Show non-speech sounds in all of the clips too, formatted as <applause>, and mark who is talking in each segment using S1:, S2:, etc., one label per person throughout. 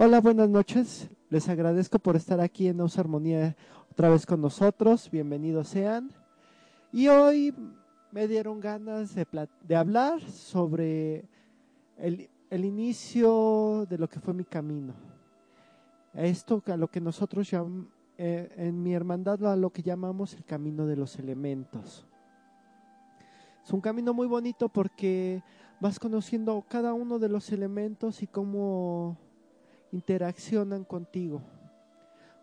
S1: Hola, buenas noches. Les agradezco por estar aquí en Nos Armonía otra vez con nosotros. Bienvenidos sean. Y hoy me dieron ganas de, de hablar sobre el, el, inicio de lo que fue mi camino. Esto a lo que nosotros llamamos, eh, en mi hermandad a lo que llamamos el camino de los elementos. Es un camino muy bonito porque vas conociendo cada uno de los elementos y cómo interaccionan contigo,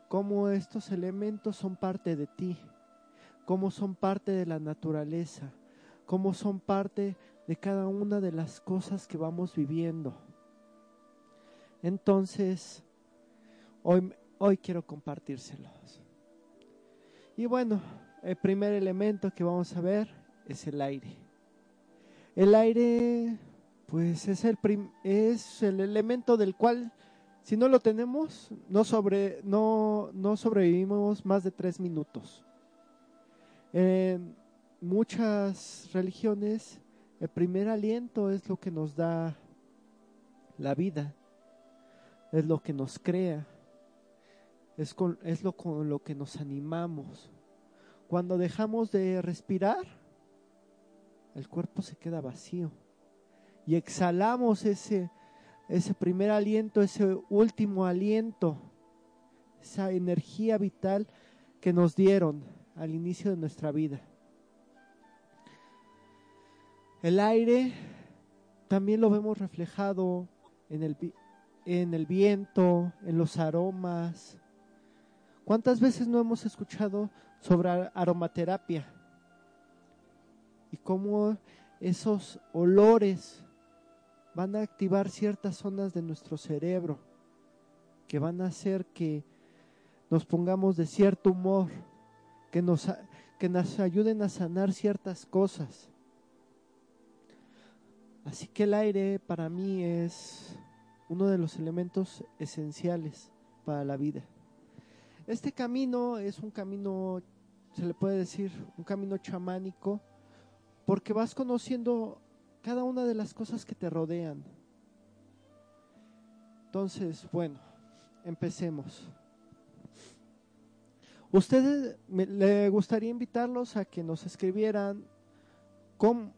S1: cómo estos elementos son parte de ti, cómo son parte de la naturaleza, cómo son parte de cada una de las cosas que vamos viviendo. Entonces, hoy, hoy quiero compartírselos. Y bueno, el primer elemento que vamos a ver es el aire. El aire, pues es el, es el elemento del cual si no lo tenemos, no, sobre, no, no sobrevivimos más de tres minutos. En muchas religiones, el primer aliento es lo que nos da la vida, es lo que nos crea, es, es lo con lo que nos animamos. Cuando dejamos de respirar, el cuerpo se queda vacío y exhalamos ese ese primer aliento, ese último aliento, esa energía vital que nos dieron al inicio de nuestra vida. El aire también lo vemos reflejado en el, en el viento, en los aromas. ¿Cuántas veces no hemos escuchado sobre aromaterapia? Y cómo esos olores van a activar ciertas zonas de nuestro cerebro que van a hacer que nos pongamos de cierto humor, que nos, que nos ayuden a sanar ciertas cosas. Así que el aire para mí es uno de los elementos esenciales para la vida. Este camino es un camino, se le puede decir, un camino chamánico, porque vas conociendo cada una de las cosas que te rodean. Entonces, bueno, empecemos. Ustedes le gustaría invitarlos a que nos escribieran cómo,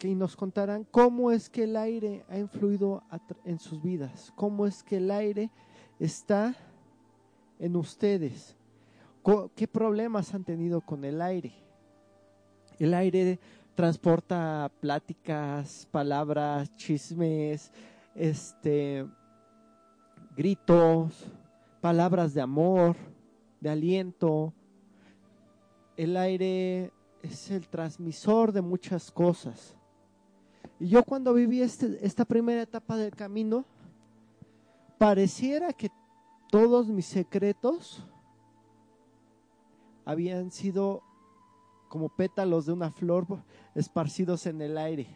S1: que nos contaran cómo es que el aire ha influido en sus vidas, cómo es que el aire está en ustedes, qué problemas han tenido con el aire. El aire transporta pláticas, palabras, chismes, este gritos, palabras de amor, de aliento. El aire es el transmisor de muchas cosas. Y yo cuando viví este, esta primera etapa del camino, pareciera que todos mis secretos habían sido como pétalos de una flor esparcidos en el aire.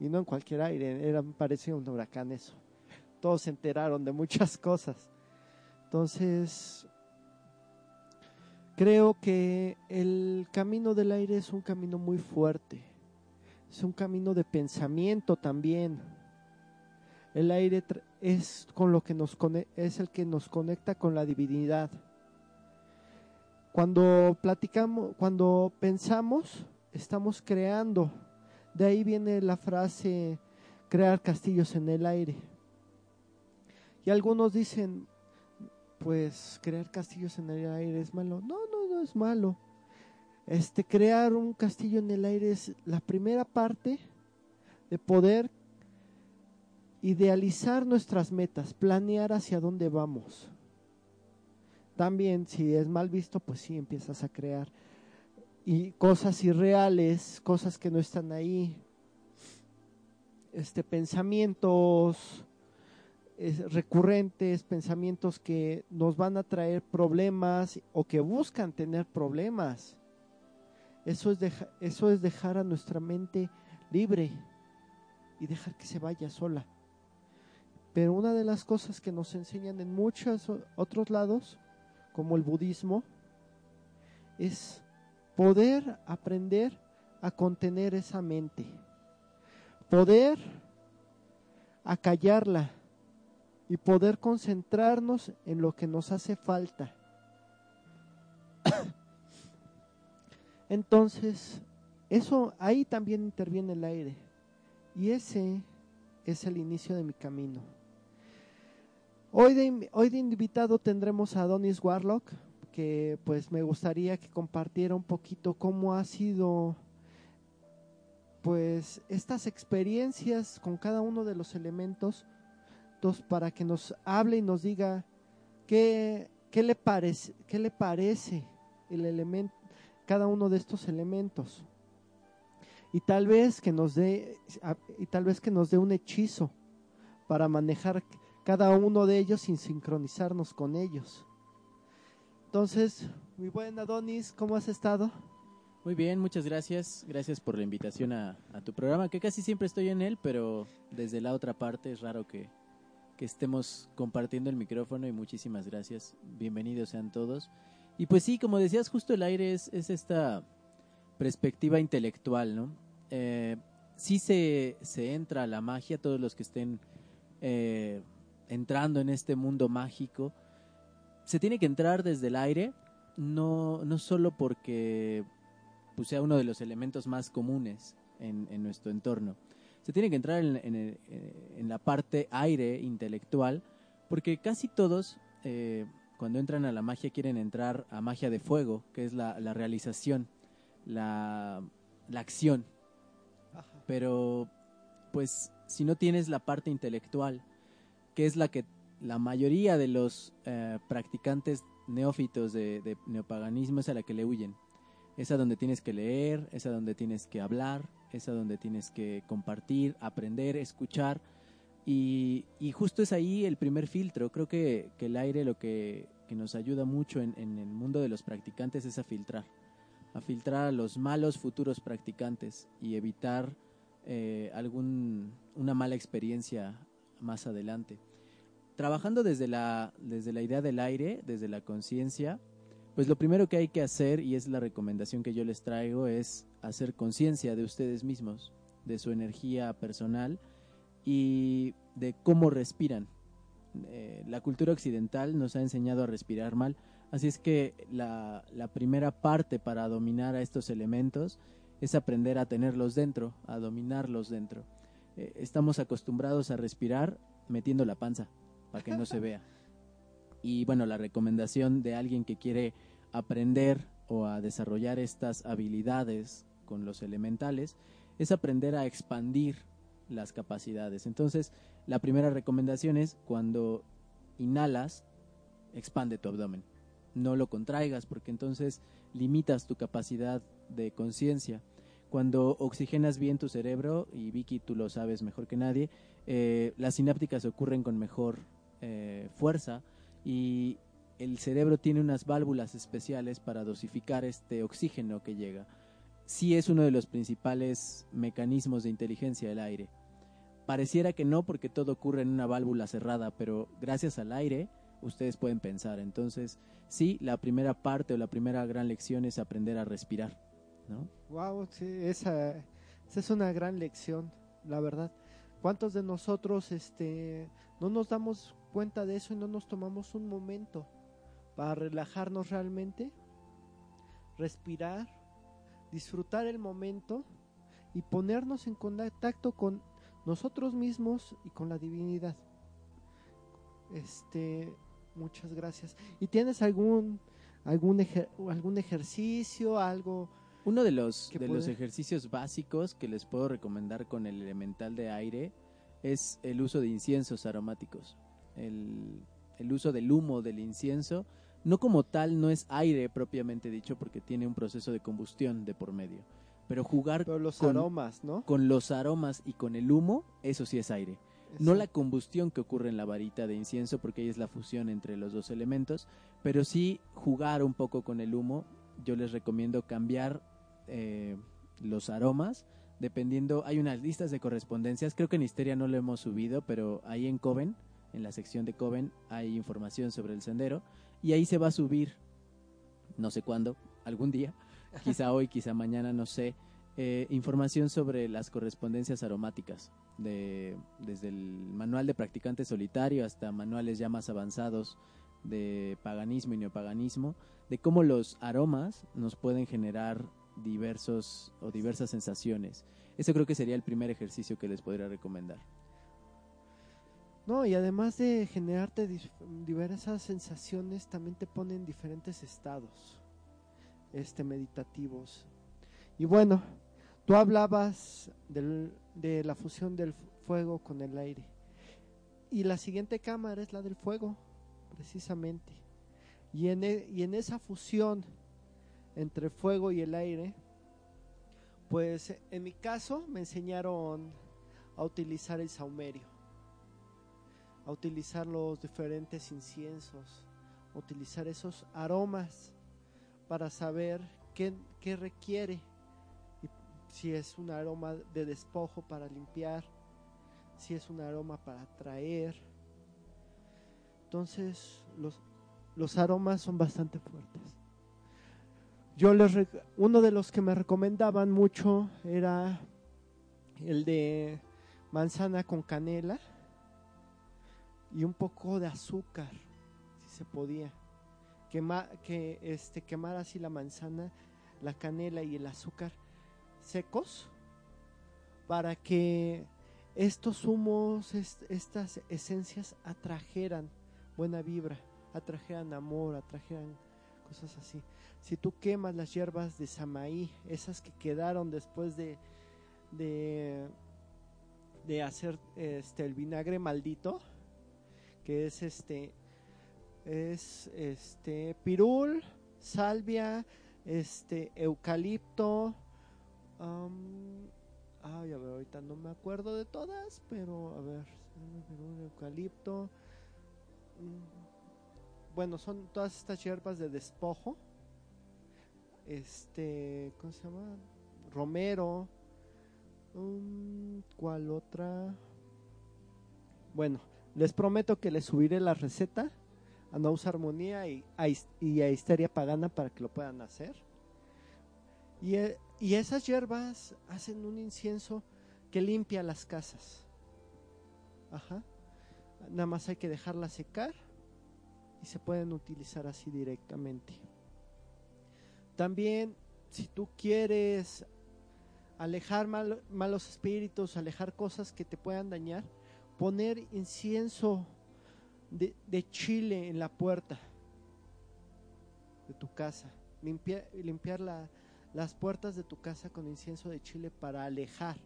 S1: Y no en cualquier aire, era, parecía un huracán eso. Todos se enteraron de muchas <laughs> cosas. Entonces, creo que el camino del aire es un camino muy fuerte. Es un camino de pensamiento también. El aire es con lo que nos es el que nos conecta con la divinidad. Cuando platicamos, cuando pensamos, estamos creando. De ahí viene la frase crear castillos en el aire. Y algunos dicen, pues crear castillos en el aire es malo. No, no, no es malo. Este crear un castillo en el aire es la primera parte de poder idealizar nuestras metas, planear hacia dónde vamos. También si es mal visto, pues sí empiezas a crear y cosas irreales, cosas que no están ahí. Este pensamientos recurrentes, pensamientos que nos van a traer problemas o que buscan tener problemas. Eso es, eso es dejar a nuestra mente libre y dejar que se vaya sola. Pero una de las cosas que nos enseñan en muchos otros lados, como el budismo, es poder aprender a contener esa mente, poder acallarla y poder concentrarnos en lo que nos hace falta. <coughs> Entonces, eso ahí también interviene el aire. Y ese es el inicio de mi camino. Hoy de, invitado tendremos a Donis Warlock, que pues me gustaría que compartiera un poquito cómo ha sido pues estas experiencias con cada uno de los elementos para que nos hable y nos diga qué, qué, le, parece, qué le parece el elemento, cada uno de estos elementos. Y tal vez que nos dé y tal vez que nos dé un hechizo para manejar cada uno de ellos sin sincronizarnos con ellos. Entonces, mi buen Adonis, ¿cómo has estado?
S2: Muy bien, muchas gracias. Gracias por la invitación a, tu programa, que casi siempre estoy en él, pero desde la otra parte es raro que, estemos compartiendo el micrófono y muchísimas gracias. Bienvenidos sean todos. Y pues sí, como decías, justo el aire es, es esta perspectiva intelectual, ¿no? Eh, sí se, se, entra a la magia, todos los que estén eh, entrando en este mundo mágico, se tiene que entrar desde el aire, no, no solo porque pues, sea uno de los elementos más comunes en, en nuestro entorno, se tiene que entrar en, en, la parte aire intelectual, porque casi todos, eh, cuando entran a la magia, quieren entrar a magia de fuego, que es la, la realización, la, la acción. Pero, pues, si no tienes la parte intelectual, que es la que la mayoría de los eh, practicantes neófitos de, neopaganismo es a la que le huyen. Es a donde tienes que leer, es a donde tienes que hablar, es a donde tienes que compartir, aprender, escuchar. Y, justo es ahí el primer filtro. Creo que, el aire lo que, nos ayuda mucho en, el mundo de los practicantes es a filtrar. A filtrar a los malos futuros practicantes y evitar eh, algún, una mala experiencia más adelante. Trabajando desde la, desde la idea del aire, desde la conciencia, pues lo primero que hay que hacer, y es la recomendación que yo les traigo, es hacer conciencia de ustedes mismos, de su energía personal y de cómo respiran. Eh, la cultura occidental nos ha enseñado a respirar mal, así es que la, primera parte para dominar a estos elementos es aprender a tenerlos dentro, a dominarlos dentro. Eh, estamos acostumbrados a respirar metiendo la panza para que no se vea. Y bueno, la recomendación de alguien que quiere aprender o a desarrollar estas habilidades con los elementales es aprender a expandir las capacidades. Entonces, la primera recomendación es cuando inhalas, expande tu abdomen. No lo contraigas porque entonces limitas tu capacidad de conciencia. Cuando oxigenas bien tu cerebro, y Vicky tú lo sabes mejor que nadie, eh, las sinápticas ocurren con mejor eh, fuerza y el cerebro tiene unas válvulas especiales para dosificar este oxígeno que llega. Sí es uno de los principales mecanismos de inteligencia del aire. Pareciera que no porque todo ocurre en una válvula cerrada, pero gracias al aire ustedes pueden pensar. Entonces, sí, la primera parte o la primera gran lección es aprender a respirar,
S1: Wow, esa es una gran lección, la verdad. ¿Cuántos de nosotros este no nos damos cuenta de eso y no nos tomamos un momento para relajarnos realmente, respirar, disfrutar el momento y ponernos en contacto con nosotros mismos y con la divinidad. Este, Muchas gracias. ¿Y tienes algún algún ejer- algún ejercicio, algo?
S2: Uno de los,
S1: ¿Qué
S2: de los ejercicios básicos que les puedo recomendar con el elemental de aire es el uso de inciensos aromáticos. El, el uso del humo del incienso, no como tal, no es aire propiamente dicho porque tiene un proceso de combustión de por medio. Pero jugar
S1: Pero los
S2: con,
S1: aromas, ¿no?
S2: con los aromas y con el humo, eso sí es aire. No la combustión que ocurre en la varita de incienso, porque ahí es la fusión entre los dos elementos, pero sí jugar un poco con el humo. Yo les recomiendo cambiar eh, los aromas, dependiendo. Hay unas listas de correspondencias, creo que en Histeria no lo hemos subido, pero ahí en Coven, en la sección de Coven, hay información sobre el sendero, y ahí se va a subir, no sé cuándo, algún día, <laughs> quizá hoy, quizá mañana, no sé, eh, información sobre las correspondencias aromáticas, de, desde el manual de practicante solitario hasta manuales ya más avanzados de paganismo y neopaganismo, de cómo los aromas nos pueden generar diversos o diversas sensaciones. Eso creo que sería el primer ejercicio que les podría recomendar.
S1: No, y además de generarte diversas sensaciones, también te pone en diferentes estados este meditativos. Y bueno, tú hablabas de la fusión del fu- fuego con el aire. Y la siguiente cámara es la del fuego, precisamente. Y en, e- y en esa fusión entre fuego y el aire, pues en mi caso me enseñaron a utilizar el saumerio a utilizar los diferentes inciensos, a utilizar esos aromas para saber qué, qué requiere, y si es un aroma de despojo para limpiar, si es un aroma para atraer. Entonces los, los aromas son bastante fuertes. Yo les uno de los que me recomendaban mucho era el de manzana con canela y un poco de azúcar, si se podía. Quema, que este, quemar así la manzana, la canela y el azúcar secos para que estos humos, est- estas esencias atrajeran buena vibra, atrajeran amor, atrajeran cosas así. Si tú quemas las hierbas de Samaí, esas que quedaron después de, de, hacer este, el vinagre maldito, que es este es este pirul, salvia, este eucalipto, ay, a ver, ahorita no me acuerdo de todas, pero a ver, pirul, eucalipto, mm, bueno, son todas estas hierbas de despojo, este, ¿cómo se llama? Romero, mm, ¿cuál otra? Bueno, les prometo que les subiré la receta a Nous Armonía y y a Histeria Pagana para que lo puedan hacer. Y, e- y esas hierbas hacen un incienso que limpia las casas. Ajá. Nada más hay que dejarla secar y se pueden utilizar así directamente. También, si tú quieres alejar mal- malos espíritus, alejar cosas que te puedan dañar, poner incienso de, de chile en la puerta de tu casa. Limpia- limpiar la- las puertas de tu casa con incienso de chile para alejar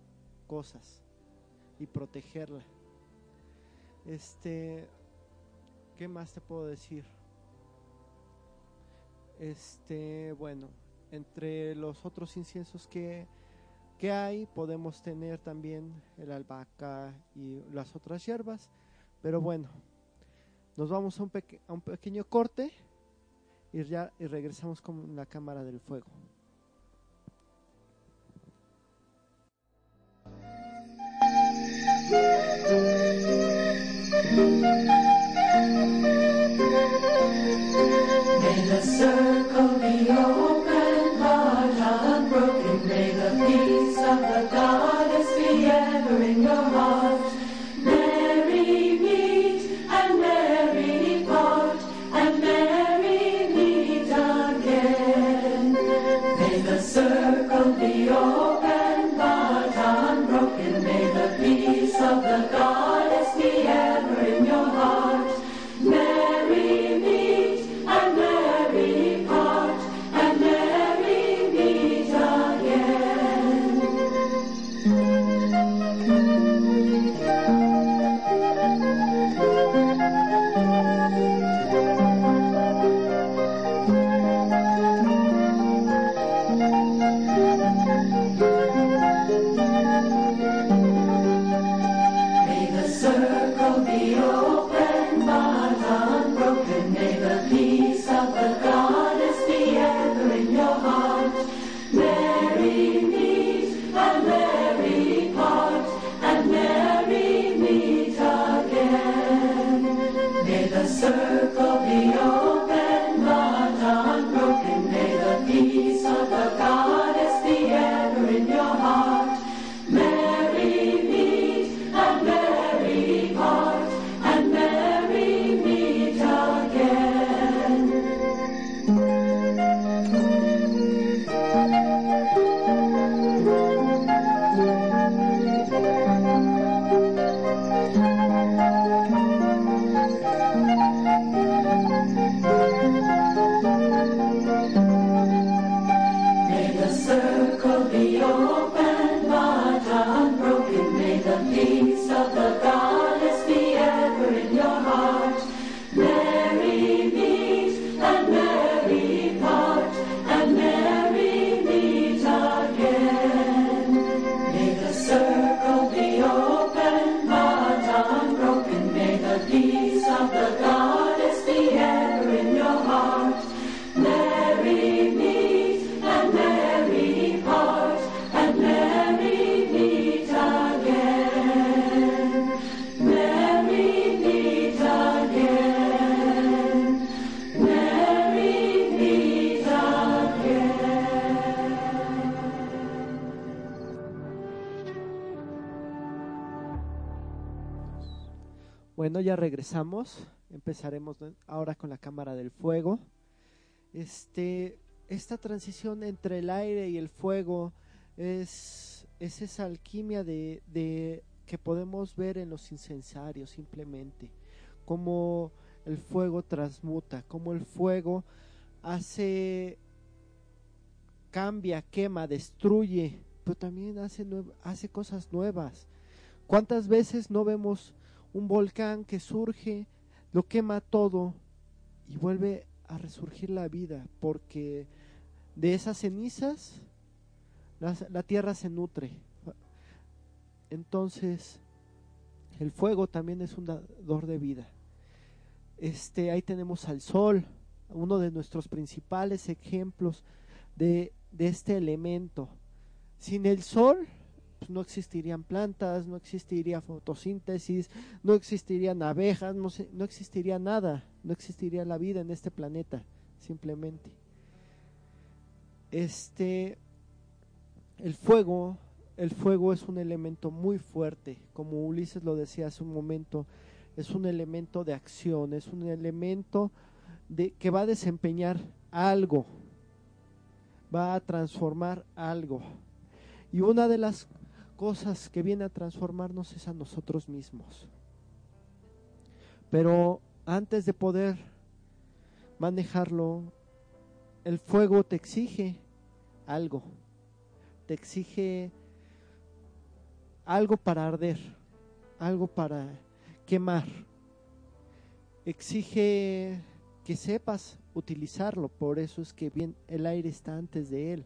S1: cosas y protegerla. Este, ¿qué más te puedo decir? Este, bueno, entre los otros inciensos que, que hay, podemos tener también el albahaca y las otras hierbas. Pero bueno, nos vamos a un, pequeño corte y ya y regresamos con la cámara del fuego.
S3: in a circle,
S1: below. Regresamos. Empezaremos ahora con la cámara del fuego. Este, esta transición entre el aire y el fuego es, es esa alquimia de, de que podemos ver en los incensarios simplemente. Como el fuego transmuta, como el fuego hace cambia, quema, destruye, pero también hace, hace cosas nuevas. ¿Cuántas veces no vemos un volcán que surge, lo quema todo y vuelve a resurgir la vida? Porque de esas cenizas la, tierra se nutre. Entonces, el fuego también es un dador de vida. Este, ahí tenemos al sol, uno de nuestros principales ejemplos de, de este elemento. Sin el sol no existirían plantas, no existiría fotosíntesis, no existirían abejas, no, no existiría nada, no existiría la vida en este planeta, simplemente. Este, el fuego, el fuego es un elemento muy fuerte, como Ulises lo decía hace un momento, es un elemento de acción, es un elemento de, que va a desempeñar algo, va a transformar algo. Y una de las cosas que viene a transformarnos es a nosotros mismos. Pero antes de poder manejarlo, el fuego te exige algo, te exige algo para arder, algo para quemar, exige que sepas utilizarlo, por eso es que bien el aire está antes de él.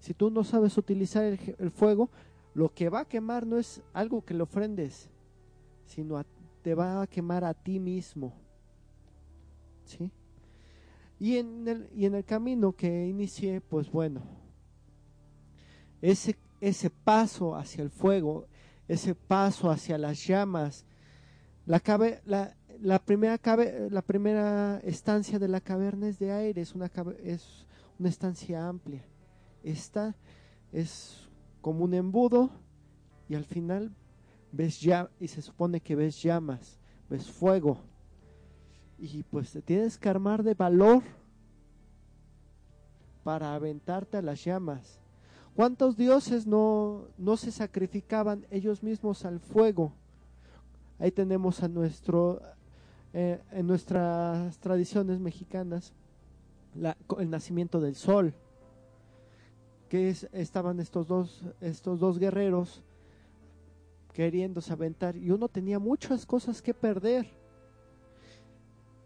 S1: Si tú no sabes utilizar el, fuego, lo que va a quemar no es algo que le ofrendes, sino te va a quemar a ti mismo. ¿Sí? Y en el, y en el camino que inicié, pues bueno, ese, ese paso hacia el fuego, ese paso hacia las llamas, la, cabe- la, la primera la primera estancia de la caverna es de aire, es una, es una estancia amplia. Esta es como un embudo y al final ves ya y se supone que ves llamas, ves fuego. Y pues te tienes que armar de valor para aventarte a las llamas. ¿Cuántos dioses no, no se sacrificaban ellos mismos al fuego? Ahí tenemos a nuestro, eh, en nuestras tradiciones mexicanas, el nacimiento del sol, que es- estaban estos dos, estos dos guerreros queriéndose aventar y uno tenía muchas cosas que perder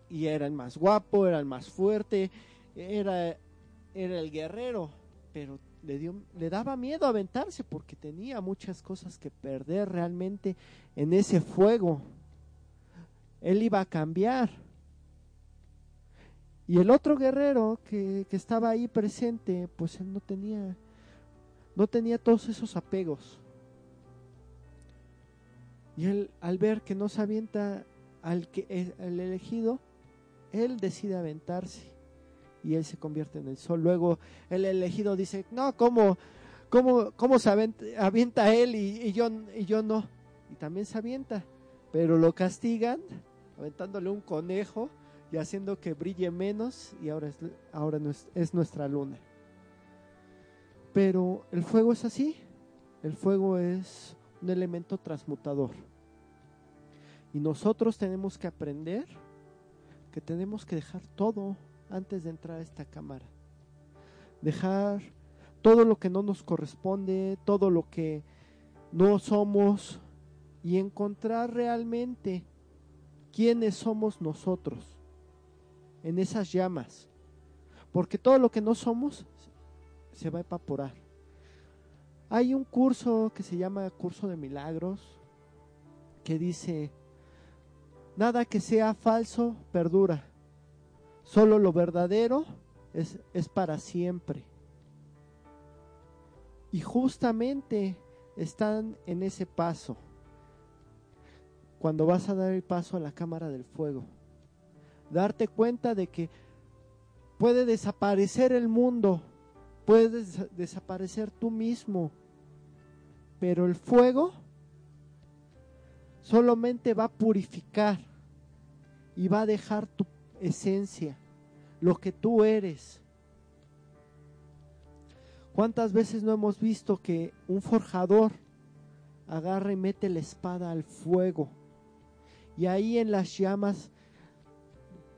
S1: y era el más guapo, era el más fuerte, era, era el guerrero, pero le, dio, le daba miedo aventarse porque tenía muchas cosas que perder realmente en ese fuego. Él iba a cambiar. Y el otro guerrero que, que estaba ahí presente, pues él no tenía, no tenía todos esos apegos. Y él, al ver que no se avienta al que el elegido, él decide aventarse y él se convierte en el sol. Luego el elegido dice, no, ¿cómo, cómo, cómo se avienta, avienta él y, y yo, y yo no? Y también se avienta, pero lo castigan aventándole un conejo y haciendo que brille menos y ahora es, ahora es nuestra luna. Pero el fuego es así, el fuego es un elemento transmutador. Y nosotros tenemos que aprender que tenemos que dejar todo antes de entrar a esta cámara. Dejar todo lo que no nos corresponde, todo lo que no somos y encontrar realmente quiénes somos nosotros en esas llamas. Porque todo lo que no somos se va a evaporar. Hay un curso que se llama Curso de Milagros que dice, nada que sea falso perdura, solo lo verdadero es, es para siempre. Y justamente están en ese paso, cuando vas a dar el paso a la cámara del fuego. Darte cuenta de que puede desaparecer el mundo, puede des- desaparecer tú mismo, pero el fuego solamente va a purificar y va a dejar tu esencia, lo que tú eres. ¿Cuántas veces no hemos visto que un forjador agarra y mete la espada al fuego y ahí en las llamas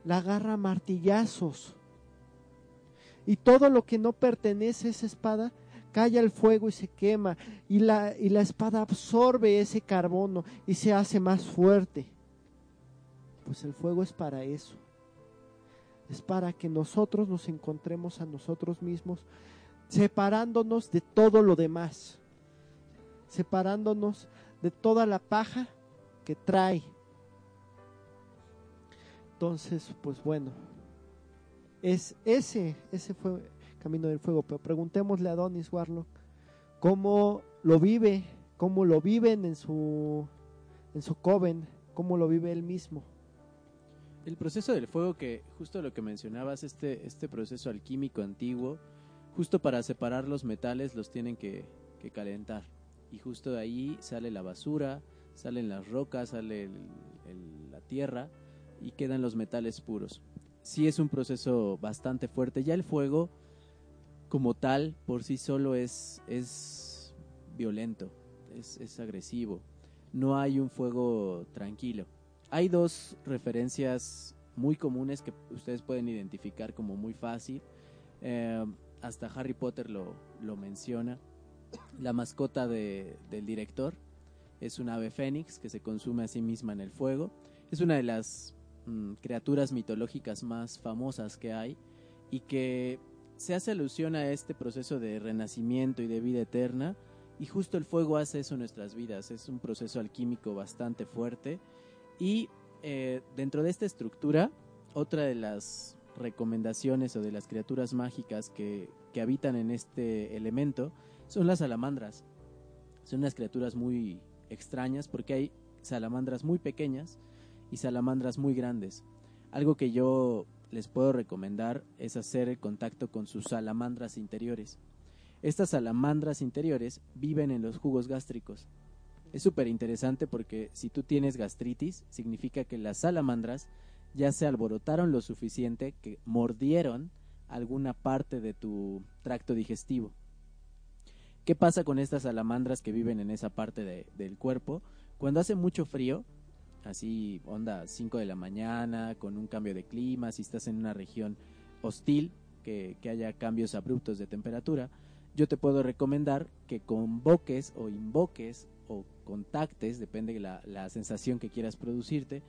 S1: la agarra martillazos y todo lo que no pertenece a esa espada cae al fuego y se quema y la, y la espada absorbe ese carbono y se hace más fuerte. Pues el fuego es para eso. Es para que nosotros nos encontremos a nosotros mismos separándonos de todo lo demás. Separándonos de toda la paja que trae. Entonces, pues bueno, es ese, ese fue Camino del Fuego. Pero preguntémosle a Donis Warlock cómo lo vive, cómo lo viven en su, en su coven, cómo lo vive él mismo.
S2: El proceso del fuego que justo lo que mencionabas, este, este proceso alquímico antiguo, justo para separar los metales los tienen que, que calentar. Y justo de ahí sale la basura, salen las rocas, sale el- el- la tierra y quedan los metales puros. Sí es un proceso bastante fuerte. Ya el fuego como tal por sí solo es, es violento, es, es agresivo. No hay un fuego tranquilo. Hay dos referencias muy comunes que ustedes pueden identificar como muy fácil. Eh, hasta Harry Potter lo, lo menciona. La mascota de- del director es un ave fénix que se consume a sí misma en el fuego. Es una de las mm, criaturas mitológicas más famosas que hay y que se hace alusión a este proceso de renacimiento y de vida eterna y justo el fuego hace eso en nuestras vidas. Es un proceso alquímico bastante fuerte y eh, dentro de esta estructura, otra de las recomendaciones o de las criaturas mágicas que, que habitan en este elemento son las salamandras. Son unas criaturas muy extrañas porque hay salamandras muy pequeñas y salamandras muy grandes. Algo que yo les puedo recomendar es hacer el contacto con sus salamandras interiores. Estas salamandras interiores viven en los jugos gástricos. Es súper interesante porque si tú tienes gastritis, significa que las salamandras ya se alborotaron lo suficiente que mordieron alguna parte de tu tracto digestivo. ¿Qué pasa con estas salamandras que viven en esa parte de- del cuerpo? Cuando hace mucho frío, así onda 5 de la mañana, con un cambio de clima, si estás en una región hostil, que, que haya cambios abruptos de temperatura, yo te puedo recomendar que convoques o invoques o contactes, depende de la, la sensación que quieras producirte,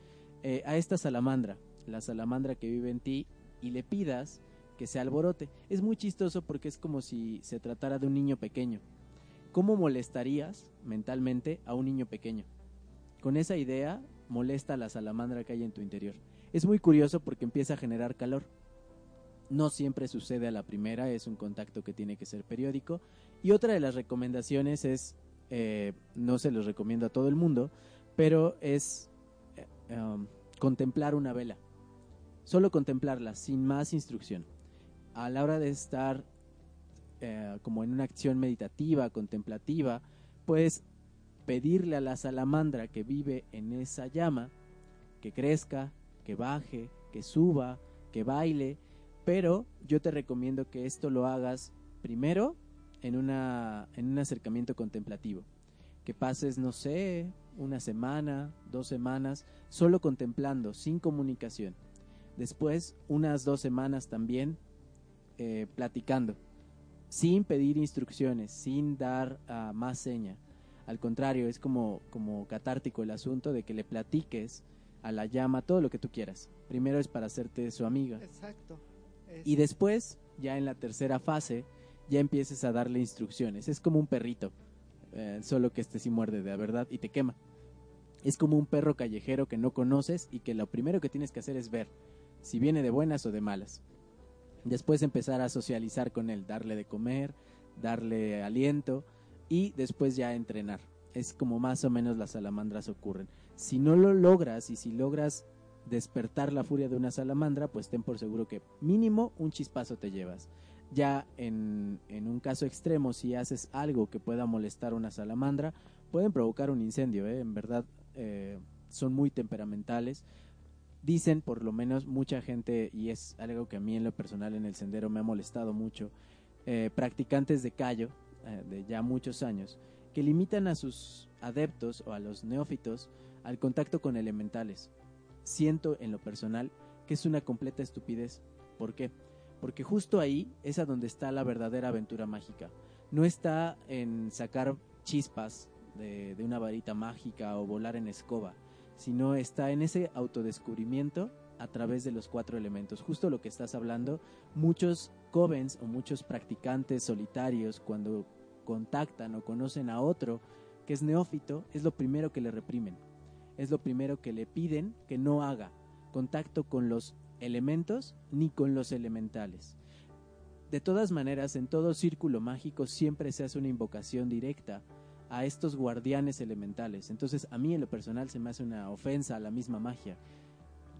S2: eh, a esta salamandra, la salamandra que vive en ti, y le pidas que se alborote. Es muy chistoso porque es como si se tratara de un niño pequeño. ¿Cómo molestarías mentalmente a un niño pequeño? Con esa idea molesta la salamandra que hay en tu interior. Es muy curioso porque empieza a generar calor. No siempre sucede a la primera, es un contacto que tiene que ser periódico. Y otra de las recomendaciones es, eh, no se los recomiendo a todo el mundo, pero es eh, um, contemplar una vela. Solo contemplarla, sin más instrucción. A la hora de estar eh, como en una acción meditativa, contemplativa, puedes pedirle a la salamandra que vive en esa llama que crezca, que baje, que suba, que baile, pero yo te recomiendo que esto lo hagas primero en, una, en un acercamiento contemplativo. Que pases, no sé, una semana, dos semanas, solo contemplando, sin comunicación. Después, unas dos semanas también eh, platicando, sin pedir instrucciones, sin dar ah, más seña. Al contrario, es como, como catártico el asunto de que le platiques a la llama todo lo que tú quieras. Primero es para hacerte su amiga.
S1: Exacto. Es-
S2: Y después, ya en la tercera fase, ya empieces a darle instrucciones. Es como un perrito, eh, solo que este sí muerde de verdad y te quema. Es como un perro callejero que no conoces y que lo primero que tienes que hacer es ver si viene de buenas o de malas. Después empezar a socializar con él, darle de comer, darle aliento y después ya entrenar. Es como más o menos las salamandras ocurren. Si no lo logras y si logras despertar la furia de una salamandra, pues ten por seguro que mínimo un chispazo te llevas. Ya en, en un caso extremo, si haces algo que pueda molestar a una salamandra, pueden provocar un incendio, ¿eh? en verdad eh, son muy temperamentales. Dicen, por lo menos, mucha gente, y es algo que a mí en lo personal en el sendero me ha molestado mucho, eh, practicantes de callo de ya muchos años, que limitan a sus adeptos o a los neófitos al contacto con elementales. Siento en lo personal que es una completa estupidez. ¿Por qué? Porque justo ahí es a donde está la verdadera aventura mágica. No está en sacar chispas de, de una varita mágica o volar en escoba, sino está en ese autodescubrimiento a través de los cuatro elementos. Justo lo que estás hablando, muchos covens o muchos practicantes solitarios cuando contactan o conocen a otro que es neófito, es lo primero que le reprimen. Es lo primero que le piden que no haga contacto con los elementos ni con los elementales. De todas maneras, en todo círculo mágico siempre se hace una invocación directa a estos guardianes elementales. Entonces, a mí en lo personal se me hace una ofensa a la misma magia.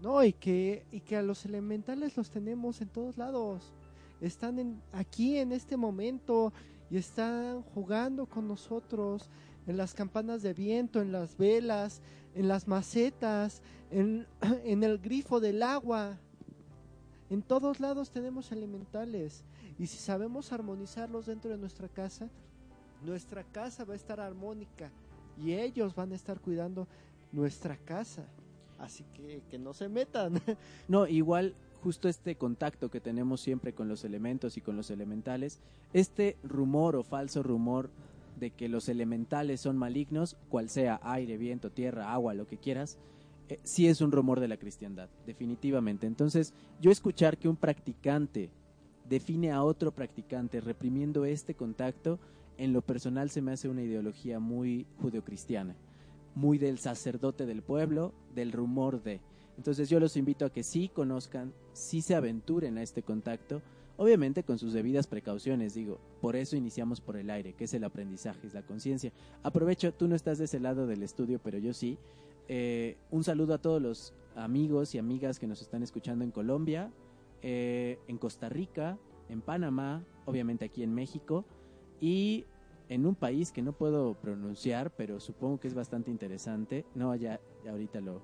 S1: No, y que, y que a los elementales los tenemos en todos lados. Están aquí en este momento y están jugando con nosotros en las campanas de viento, en las velas, en las macetas, en, <clears throat> en el grifo del agua. En todos lados tenemos elementales. Y si sabemos armonizarlos dentro de nuestra casa, nuestra casa va a estar armónica. Y ellos van a estar cuidando nuestra casa. Así que que no se metan. <laughs>
S2: No, igual justo este contacto que tenemos siempre con los elementos y con los elementales, este rumor o falso rumor de que los elementales son malignos, cual sea aire, viento, tierra, agua, lo que quieras, eh, sí es un rumor de la cristiandad, definitivamente. Entonces, yo escuchar que un practicante define a otro practicante reprimiendo este contacto, en lo personal se me hace una ideología muy judeocristiana, muy del sacerdote del pueblo, del rumor de. Entonces yo los invito a que sí conozcan, sí se aventuren a este contacto, obviamente con sus debidas precauciones, digo, por eso iniciamos por el aire, que es el aprendizaje, es la conciencia. Aprovecho, tú no estás de ese lado del estudio, pero yo sí. Eh, un saludo a todos los amigos y amigas que nos están escuchando en Colombia, eh, en Costa Rica, en Panamá, obviamente aquí en México y en un país que no puedo pronunciar, pero supongo que es bastante interesante. No, ya, ya ahorita lo,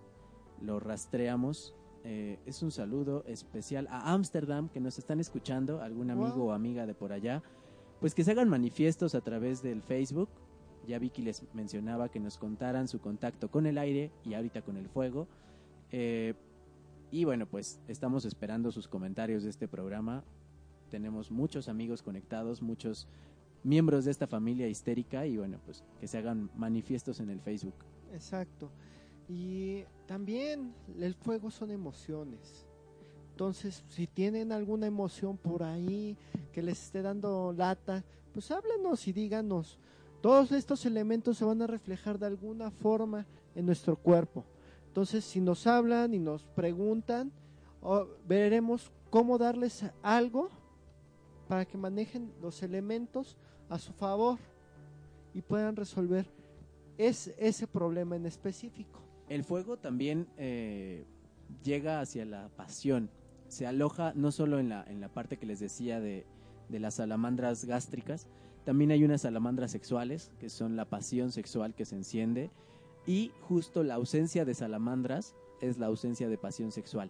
S2: lo rastreamos. Eh, es un saludo especial a Ámsterdam que nos están escuchando, algún amigo
S1: Wow.
S2: o amiga de por allá. Pues que se hagan manifiestos a través del Facebook. Ya Vicky les mencionaba que nos contaran su contacto con el aire y ahorita con el fuego. Eh, y bueno, pues estamos esperando sus comentarios de este programa. Tenemos muchos amigos conectados, muchos miembros de esta familia histérica y bueno, pues que se hagan manifiestos en el Facebook.
S1: Exacto. Y también el fuego son emociones. Entonces, si tienen alguna emoción por ahí que les esté dando lata, pues háblenos y díganos. Todos estos elementos se van a reflejar de alguna forma en nuestro cuerpo. Entonces, si nos hablan y nos preguntan, veremos cómo darles algo para que manejen los elementos a su favor y puedan resolver es ese problema en específico.
S2: El fuego también eh, llega hacia la pasión. Se aloja no solo en la, en la parte que les decía de, de las salamandras gástricas, también hay unas salamandras sexuales, que son la pasión sexual que se enciende, y justo la ausencia de salamandras es la ausencia de pasión sexual.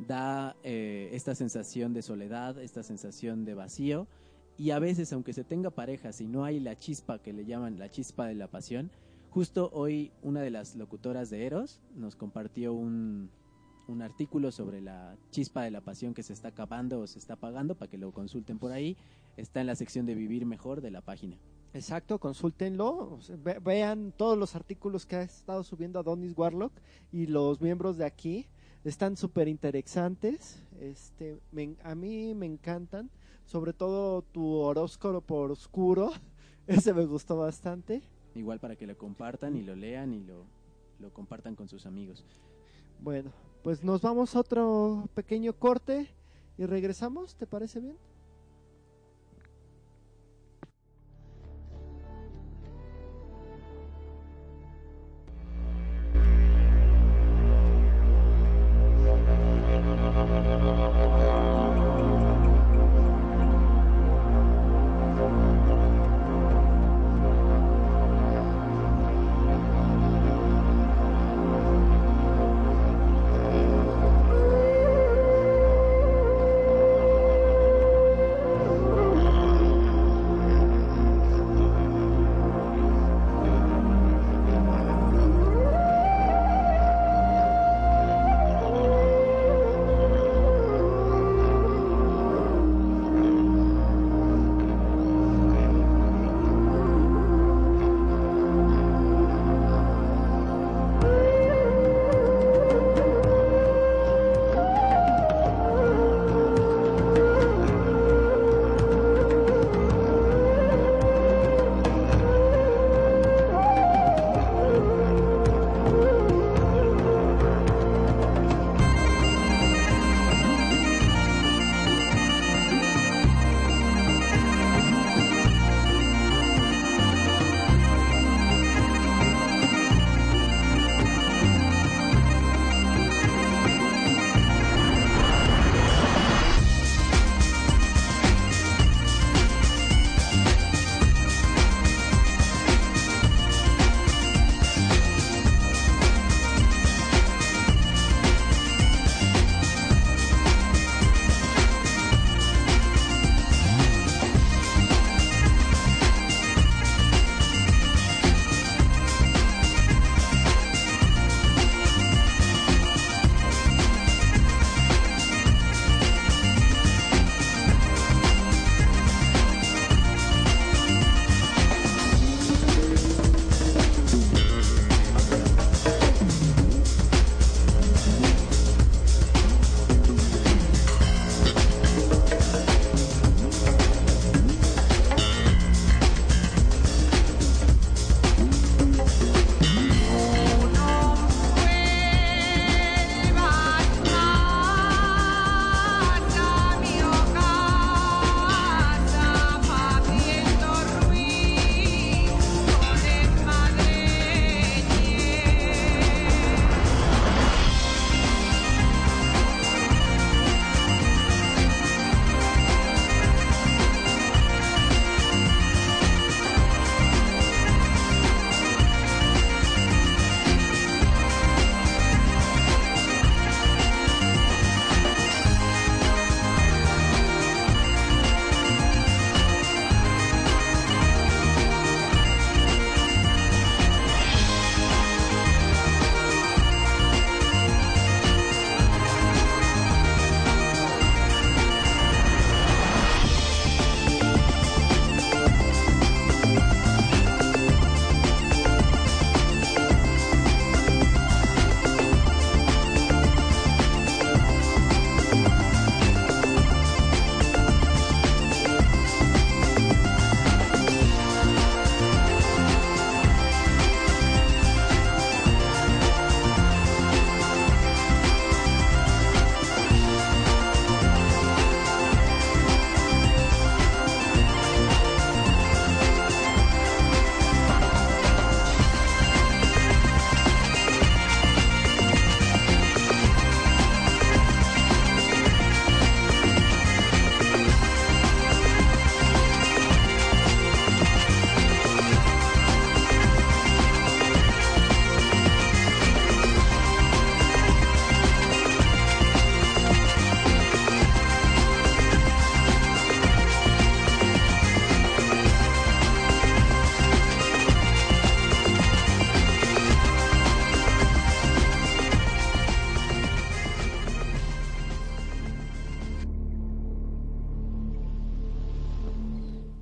S2: Da eh, esta sensación de soledad, esta sensación de vacío, y a veces, aunque se tenga pareja, si no hay la chispa que le llaman la chispa de la pasión, Justo hoy una de las locutoras de Eros nos compartió un, un artículo sobre la chispa de la pasión que se está acabando o se está apagando para que lo consulten por ahí. Está en la sección de Vivir Mejor de la página.
S1: Exacto, consúltenlo, vean todos los artículos que ha estado subiendo Adonis Warlock y los miembros de aquí. Están súper interesantes, este, a mí me encantan, sobre todo tu horóscopo oscuro, <laughs> ese me gustó bastante.
S2: Igual para que lo compartan y lo lean y lo, lo compartan con sus amigos.
S1: Bueno, pues nos vamos a otro pequeño corte y regresamos, ¿te parece bien?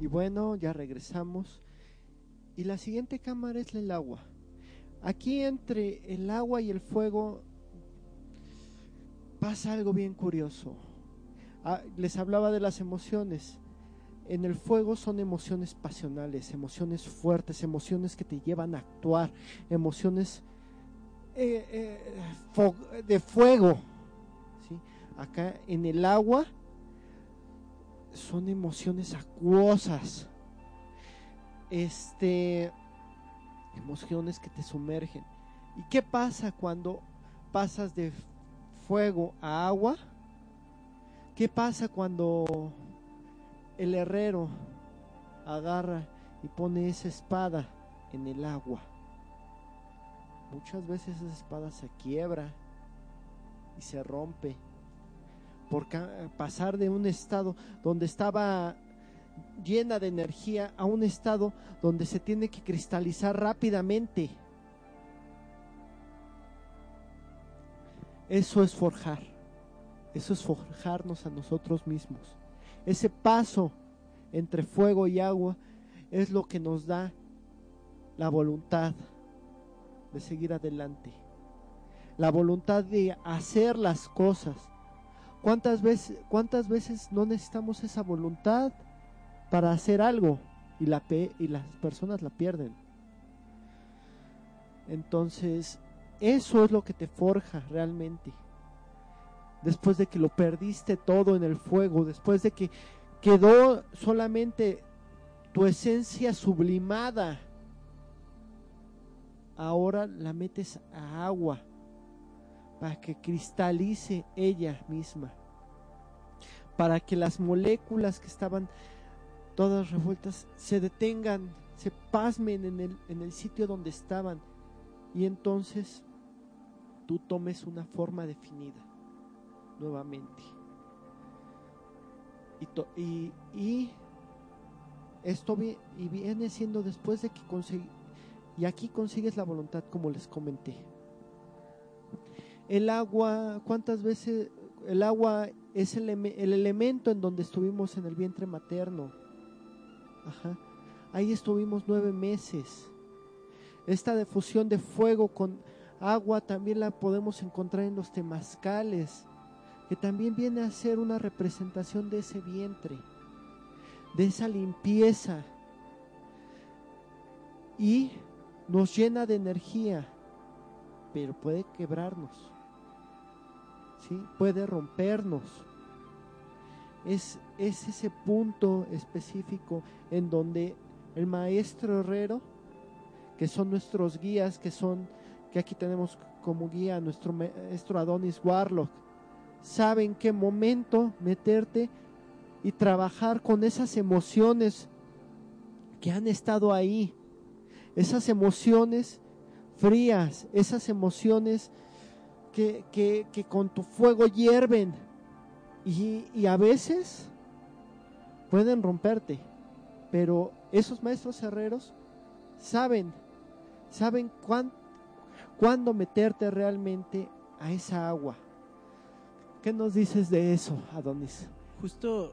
S1: Y bueno, ya regresamos. Y la siguiente cámara es el agua. Aquí entre el agua y el fuego pasa algo bien curioso. Ah, les hablaba de las emociones. En el fuego son emociones pasionales, emociones fuertes, emociones que te llevan a actuar, emociones eh, eh, de fuego. ¿sí? Acá en el agua son emociones acuosas. Este emociones que te sumergen. ¿Y qué pasa cuando pasas de fuego a agua? ¿Qué pasa cuando el herrero agarra y pone esa espada en el agua? Muchas veces esa espada se quiebra y se rompe por pasar de un estado donde estaba llena de energía a un estado donde se tiene que cristalizar rápidamente. Eso es forjar. Eso es forjarnos a nosotros mismos. Ese paso entre fuego y agua es lo que nos da la voluntad de seguir adelante. La voluntad de hacer las cosas. ¿Cuántas veces, cuántas veces no necesitamos esa voluntad para hacer algo y, la pe- y las personas la pierden? Entonces, eso es lo que te forja realmente. Después de que lo perdiste todo en el fuego, después de que quedó solamente tu esencia sublimada, ahora la metes a agua para que cristalice ella misma, para que las moléculas que estaban todas revueltas se detengan, se pasmen en el, en el sitio donde estaban y entonces tú tomes una forma definida nuevamente. Y, to- y, y esto y viene siendo después de que consegui- y aquí consigues la voluntad como les comenté. El agua, ¿cuántas veces el agua es el, el elemento en donde estuvimos en el vientre materno? Ajá. Ahí estuvimos nueve meses. Esta difusión de fuego con agua también la podemos encontrar en los temazcales, que también viene a ser una representación de ese vientre, de esa limpieza. Y nos llena de energía, pero puede quebrarnos, puede rompernos. Es, es ese punto específico en donde el maestro herrero, que son nuestros guías, que son, que aquí tenemos como guía a nuestro maestro Adonis Warlock, sabe en qué momento meterte y trabajar con esas emociones que han estado ahí, esas emociones frías, esas emociones que, que, con tu fuego hierven y, y a veces pueden romperte, pero esos maestros herreros saben, saben cuán, cuándo meterte realmente a esa agua. ¿Qué nos dices de eso, Adonis?
S2: Justo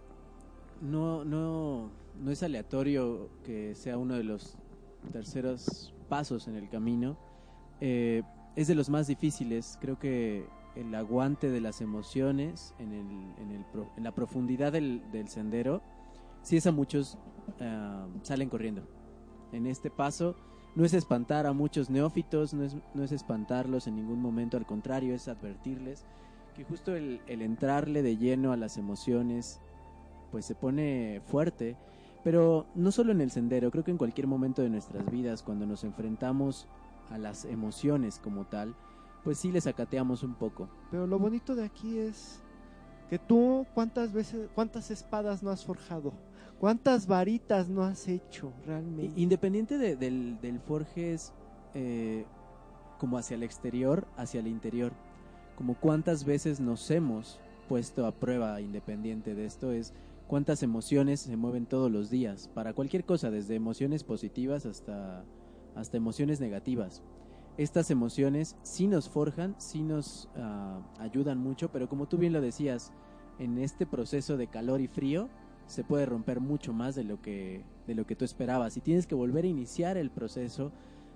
S2: no, no, no es aleatorio que sea uno de los terceros pasos en el camino. Eh, es de los más difíciles. Creo que el aguante de las emociones en, el, en, el en la profundidad del, del sendero, si es a muchos ah, salen corriendo. En este paso no es espantar a muchos neófitos, no es, no es espantarlos en ningún momento, al contrario, es advertirles que justo el, el entrarle de lleno a las emociones pues se pone fuerte, pero no solo en el sendero, creo que en cualquier momento de nuestras vidas cuando nos enfrentamos a las emociones como tal, pues sí les acateamos un poco.
S1: Pero lo bonito de aquí es que tú cuántas veces, cuántas espadas no has forjado, cuántas varitas no has hecho realmente.
S2: Independiente de- del, del forje es eh, como hacia el exterior, hacia el interior. Como cuántas veces nos hemos puesto a prueba independiente de esto es cuántas emociones se mueven todos los días, para cualquier cosa, desde emociones positivas hasta, hasta emociones negativas. Estas emociones sí nos forjan, sí nos ah, ayudan mucho, pero como tú bien lo decías, en este proceso de calor y frío, se puede romper mucho más de lo que de lo que tú esperabas y tienes que volver a iniciar el proceso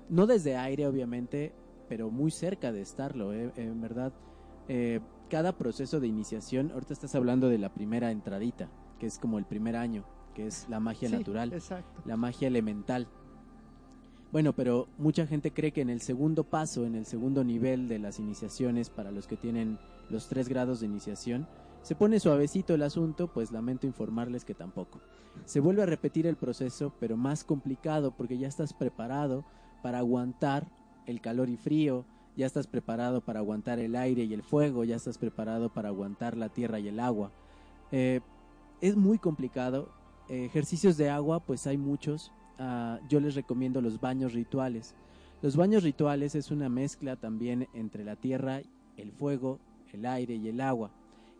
S2: no desde aire obviamente pero muy cerca de estarlo ¿eh? en verdad eh, cada proceso de iniciación ahorita estás hablando de la primera entradita que es como el primer año que es la magia
S1: Sí,
S2: natural
S1: Exacto.
S2: la magia elemental. Bueno, pero mucha gente cree que en el segundo paso, en el segundo nivel de las iniciaciones, para los que tienen los tres grados de iniciación, se pone suavecito el asunto, pues lamento informarles que tampoco. Se vuelve a repetir el proceso, pero más complicado, porque ya estás preparado para aguantar el calor y frío, ya estás preparado para aguantar el aire y el fuego, ya estás preparado para aguantar la tierra y el agua. Eh, es muy complicado. Ejercicios de agua, pues hay muchos. Ah, yo les recomiendo los baños rituales. Los baños rituales es una mezcla también entre la tierra, el fuego, el aire y el agua.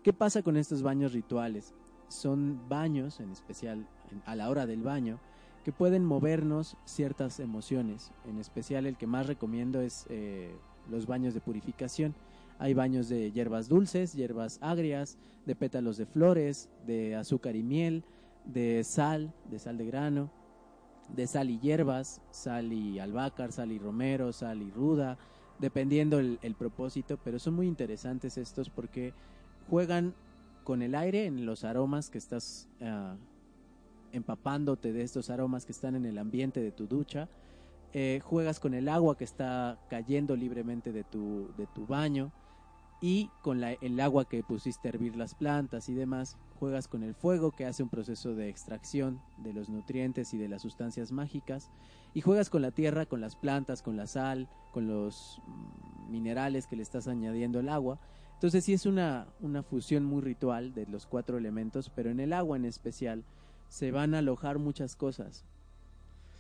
S2: ¿Qué pasa con estos baños rituales? Son baños, en especial a la hora del baño, que pueden movernos ciertas emociones. En especial el que más recomiendo es eh, los baños de purificación. Hay baños de hierbas dulces, hierbas agrias, de pétalos de flores, de azúcar y miel, de sal, de sal de grano, de sal y hierbas, sal y albácar, sal y romero, sal y ruda, dependiendo el, propósito, pero son muy interesantes estos porque juegan con el aire en los aromas que estás ah, empapándote de estos aromas que están en el ambiente de tu ducha, eh, juegas con el agua que está cayendo libremente de tu, de tu baño y con el agua que pusiste a hervir las plantas y demás, juegas con el fuego que hace un proceso de extracción de los nutrientes y de las sustancias mágicas y juegas con la tierra, con las plantas, con la sal, con los mm, minerales que le estás añadiendo al agua. Entonces sí es una, una fusión muy ritual de los cuatro elementos, pero en el agua en especial se van a alojar muchas cosas.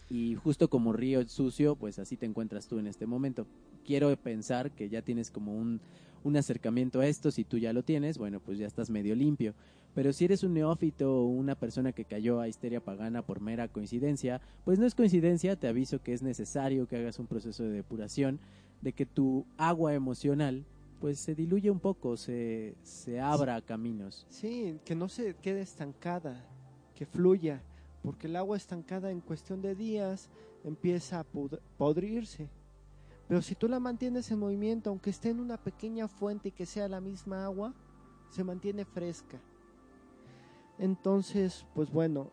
S2: Y justo como río sucio, pues así te encuentras tú en este momento. Quiero pensar que ya tienes como un, un acercamiento a esto, si tú ya lo tienes, bueno, pues ya estás medio limpio. Pero si eres un neófito o una persona que cayó a histeria pagana por mera coincidencia, pues no es coincidencia, te aviso que es necesario que hagas un proceso de depuración, de que tu agua emocional pues se diluye un poco, se, se abra caminos.
S1: Sí, que no se quede estancada, que fluya, porque el agua estancada en cuestión de días empieza a podrirse. Pero si tú la mantienes en movimiento, aunque esté en una pequeña fuente y que sea la misma agua, se mantiene fresca. Entonces, pues bueno,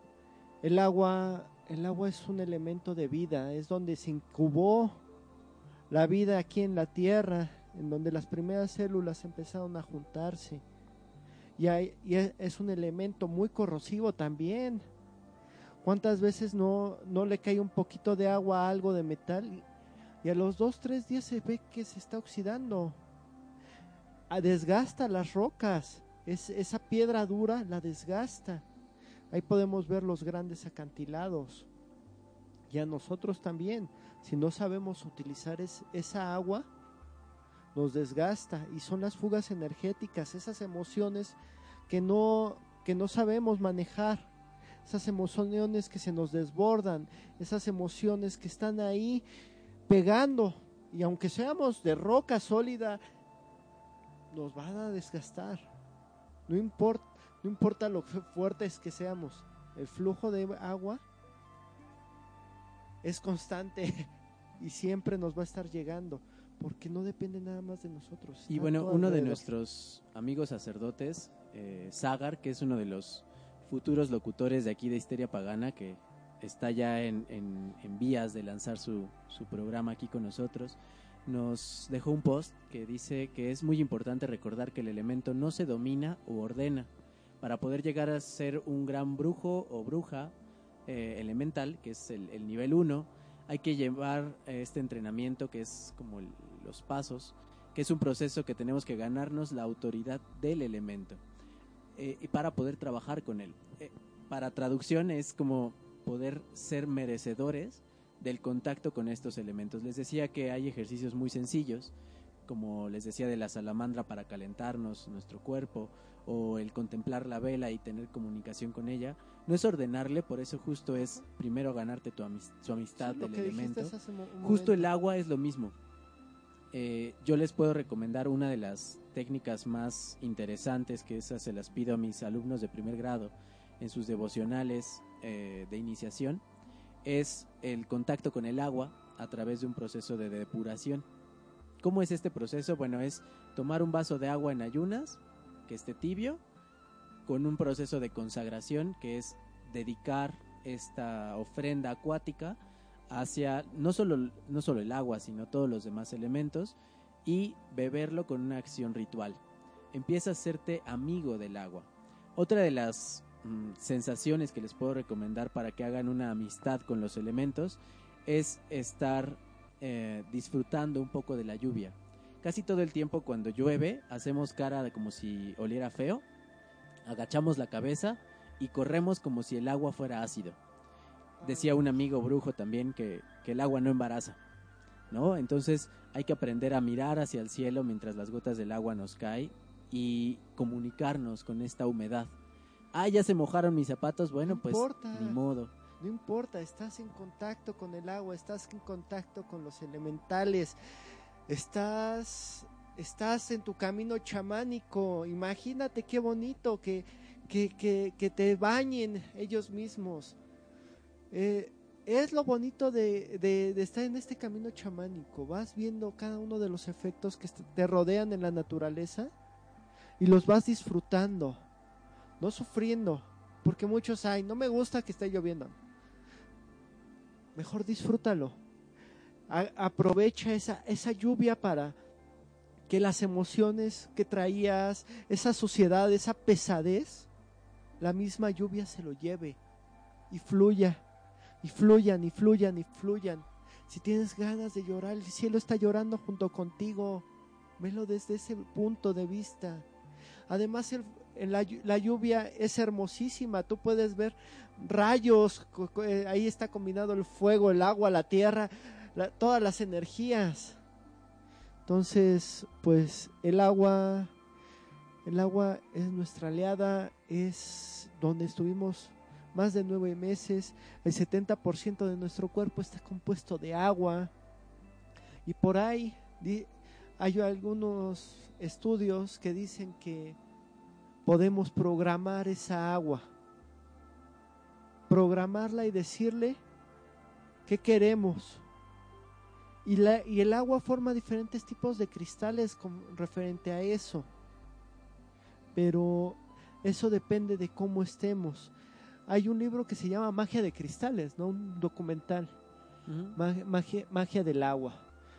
S1: el agua, el agua es un elemento de vida, es donde se incubó la vida aquí en la tierra, en donde las primeras células empezaron a juntarse. Y, hay- y es un elemento muy corrosivo también. ¿Cuántas veces no, no le cae un poquito de agua a algo de metal y, a los dos, tres días se ve que se está oxidando? Ah, desgasta las rocas. Es, esa piedra dura la desgasta. Ahí podemos ver los grandes acantilados. Y a nosotros también. Si no sabemos utilizar es- esa agua, nos desgasta y son las fugas energéticas, esas emociones que no que no sabemos manejar, esas emociones que se nos desbordan, esas emociones que están ahí pegando y aunque seamos de roca sólida nos van a desgastar. No importa, no importa lo fu- fuertes que seamos, el flujo de agua es constante <laughs> y siempre nos va a estar llegando porque no depende nada más de nosotros.
S2: Y bueno, uno de nuestros amigos sacerdotes, eh, Zagar, que es uno de los futuros locutores de aquí de Histeria Pagana, que está ya en, en- en vías de lanzar su, su programa aquí con nosotros, nos dejó un post que dice que es muy importante recordar que el elemento no se domina o ordena. Para poder llegar a ser un gran brujo o bruja eh, elemental, que es el, el nivel 1, hay que llevar este entrenamiento que es como el- los pasos, que es un proceso que tenemos que ganarnos la autoridad del elemento eh, y para poder trabajar con él. Eh, para traducción es como poder ser merecedores del contacto con estos elementos. Les decía que hay ejercicios muy sencillos, como les decía de la salamandra para calentarnos nuestro cuerpo, o el contemplar la vela y tener comunicación con ella. No es ordenarle, por eso justo es primero ganarte tu su amistad
S1: Sí,
S2: del elemento.
S1: hace mo- un
S2: Justo el agua es lo mismo. Eh, yo les puedo recomendar una de las técnicas más interesantes que esas se las pido a mis alumnos de primer grado en sus devocionales eh, de iniciación, es el contacto con el agua a través de un proceso de depuración. ¿Cómo es este proceso? Bueno, es tomar un vaso de agua en ayunas, que esté tibio, con un proceso de consagración, que es dedicar esta ofrenda acuática hacia no solo, no solo el agua, sino todos los demás elementos, y beberlo con una acción ritual. Empieza a hacerte amigo del agua. Otra de las mm, sensaciones que les puedo recomendar para que hagan una amistad con los elementos es estar eh, disfrutando un poco de la lluvia. Casi todo el tiempo cuando llueve hacemos cara como si oliera feo, agachamos la cabeza y corremos como si el agua fuera ácido. Decía un amigo brujo también que, que el agua no embaraza, ¿no? Entonces hay que aprender a mirar hacia el cielo mientras las gotas del agua nos caen y comunicarnos con esta humedad. Ah, ya se mojaron mis zapatos, bueno,
S1: No
S2: pues
S1: importa.
S2: ni modo.
S1: No importa, estás en contacto con el agua, estás en contacto con los elementales, estás, estás en tu camino chamánico. Imagínate qué bonito que, que, que, que te bañen ellos mismos. Eh, es lo bonito de, de- estar en este camino chamánico. Vas viendo cada uno de los efectos que te rodean en la naturaleza y los vas disfrutando, no sufriendo. Porque muchos hay, no me gusta que esté lloviendo. Mejor disfrútalo. Aprovecha esa, esa lluvia para que las emociones que traías, esa suciedad, esa pesadez, la misma lluvia se lo lleve y fluya, y fluyan, y fluyan, y fluyan. Si tienes ganas de llorar, el cielo está llorando junto contigo. Velo desde ese punto de vista. Además, la, la lluvia es hermosísima. Tú puedes ver rayos. eh, Ahí está combinado el fuego, el agua, la tierra, todas las energías. Entonces, pues el agua, el agua es nuestra aliada, es donde estuvimos más de nueve meses. El 70% de nuestro cuerpo está compuesto de agua. Y por ahí hay algunos estudios que dicen que podemos programar esa agua. Programarla y decirle qué queremos. Y, la, y el agua forma diferentes tipos de cristales con referente a eso. Pero eso depende de cómo estemos. Hay un libro que se llama Magia de Cristales, ¿no? Un documental. Magia, magia del agua.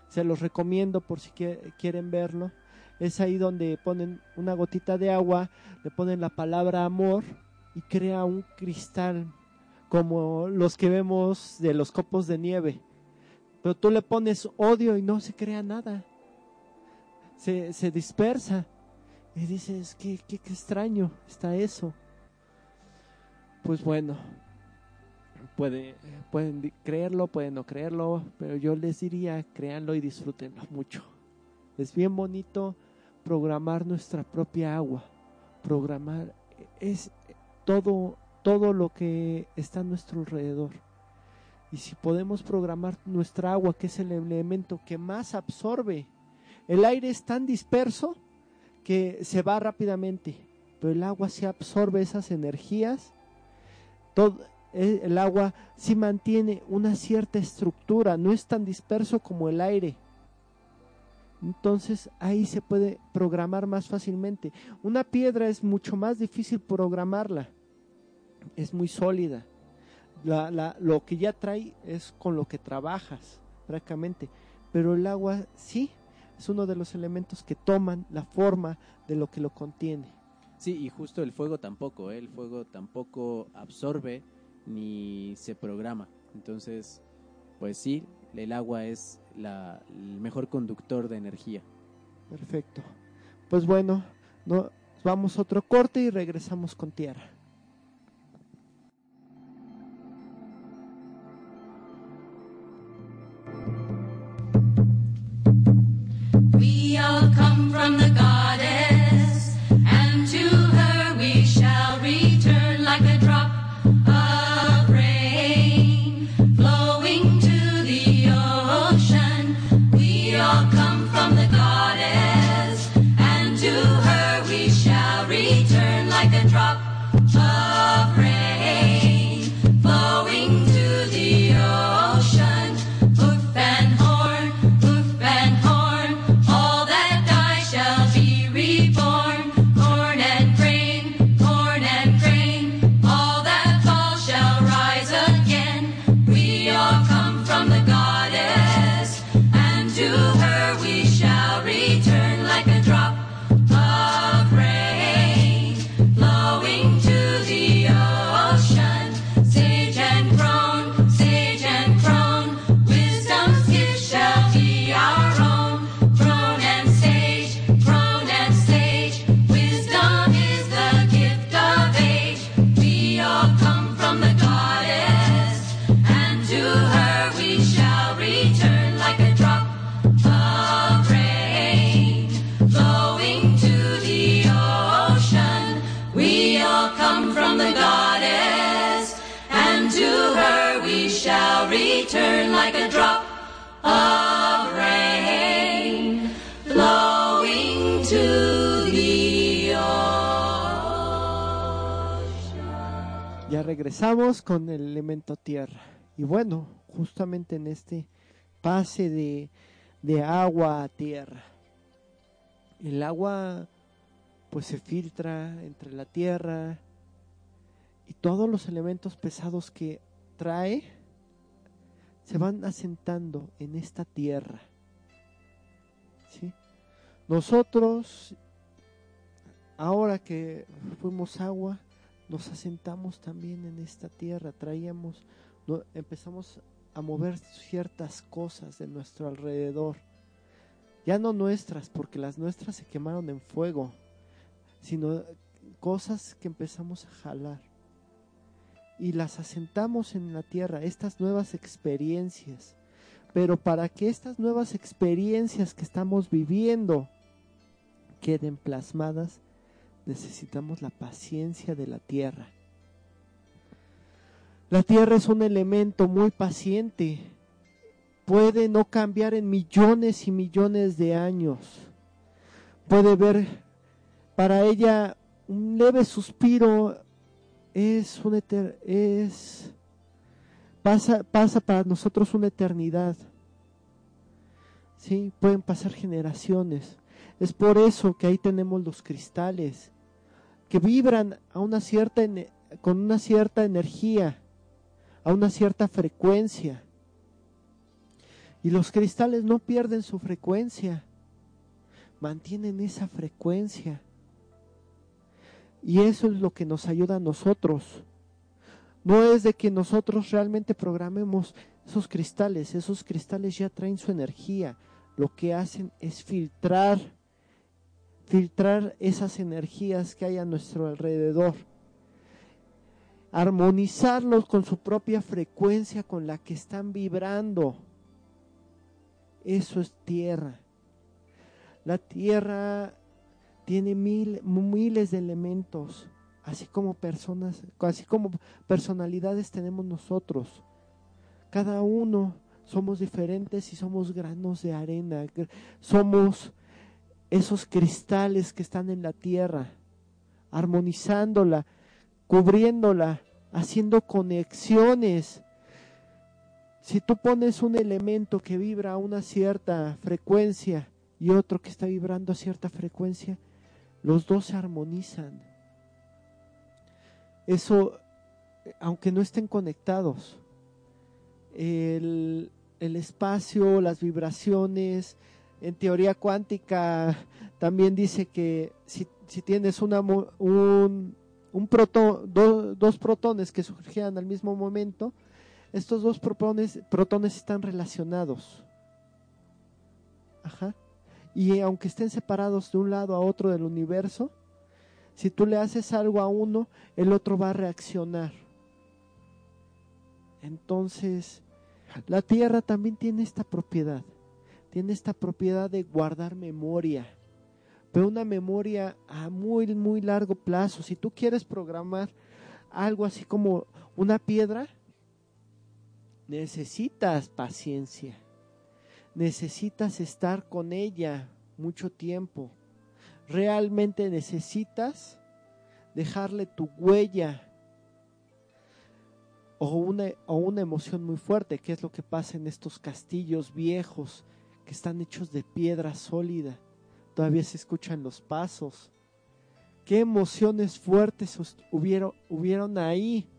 S1: Se los recomiendo por si quie- quieren verlo. Es ahí donde ponen una gotita de agua, le ponen la palabra amor y crea un cristal como los que vemos de los copos de nieve. Pero tú le pones odio y no se crea nada. Se, se dispersa. Y dices, qué, qué, qué extraño está eso. Pues bueno, puede, pueden creerlo, pueden no creerlo, pero yo les diría, créanlo y disfrútenlo mucho. Es bien bonito programar nuestra propia agua, programar es todo todo lo que está a nuestro alrededor. Y si podemos programar nuestra agua, que es el elemento que más absorbe, el aire es tan disperso que se va rápidamente, pero el agua sí absorbe esas energías. Todo, eh, el agua sí mantiene una cierta estructura, no es tan disperso como el aire. Entonces ahí se puede programar más fácilmente. Una piedra es mucho más difícil programarla, es muy sólida. Lo que ya trae es con lo que trabajas, prácticamente. Pero el agua sí es uno de los elementos que toman la forma de lo que lo contiene.
S2: Sí, y justo el fuego tampoco, ¿eh? el fuego tampoco absorbe ni se programa. Entonces, pues sí, el agua es la, el mejor conductor de energía.
S1: Perfecto. Pues bueno, no, vamos a otro corte y regresamos con tierra.
S3: Like a drop of.
S1: Ya regresamos con el elemento tierra. Y bueno, justamente en este pase de, de agua a tierra. El agua pues se filtra entre la tierra y todos los elementos pesados que trae se van asentando en esta tierra. ¿Sí? Nosotros, ahora que fuimos agua, nos asentamos también en esta tierra, traíamos, empezamos a mover ciertas cosas de nuestro alrededor, ya no nuestras, porque las nuestras se quemaron en fuego, sino cosas que empezamos a jalar y las asentamos en la tierra, estas nuevas experiencias. Pero para que estas nuevas experiencias que estamos viviendo queden plasmadas, necesitamos la paciencia de la tierra. La tierra es un elemento muy paciente. Puede no cambiar en millones y millones de años. Puede ver para ella un leve suspiro es un eter- es pasa pasa para nosotros una eternidad. Sí, pueden pasar generaciones. Es por eso que ahí tenemos los cristales que vibran a una cierta con una cierta energía, a una cierta frecuencia. Y los cristales no pierden su frecuencia, mantienen esa frecuencia. Y eso es lo que nos ayuda a nosotros. No es de que nosotros realmente programemos esos cristales, esos cristales ya traen su energía. Lo que hacen es filtrar, filtrar esas energías que hay a nuestro alrededor. Armonizarlos con su propia frecuencia con la que están vibrando. Eso es tierra. La tierra tiene mil, miles de elementos, así como personas, así como personalidades tenemos nosotros. Cada uno somos diferentes y somos granos de arena, somos esos cristales que están en la tierra, armonizándola, cubriéndola, haciendo conexiones. Si tú pones un elemento que vibra a una cierta frecuencia y otro que está vibrando a cierta frecuencia, los dos se armonizan. Eso, aunque no estén conectados, el, el espacio, las vibraciones, en teoría cuántica también dice que si, si tienes un, un dos protones que surgían al mismo momento, estos dos protones, protones están relacionados. Ajá. Y aunque estén separados de un lado a otro del universo, si tú le haces algo a uno, el otro va a reaccionar. Entonces, la Tierra también tiene esta propiedad. Tiene esta propiedad de guardar memoria. Pero una memoria a muy, muy largo plazo. Si tú quieres programar algo así como una piedra, necesitas paciencia. Necesitas estar con ella mucho tiempo. Realmente necesitas dejarle tu huella o una, o una emoción muy fuerte, que es lo que pasa en estos castillos viejos que están hechos de piedra sólida. Todavía se escuchan los pasos. ¿Qué emociones fuertes hubieron, hubieron ahí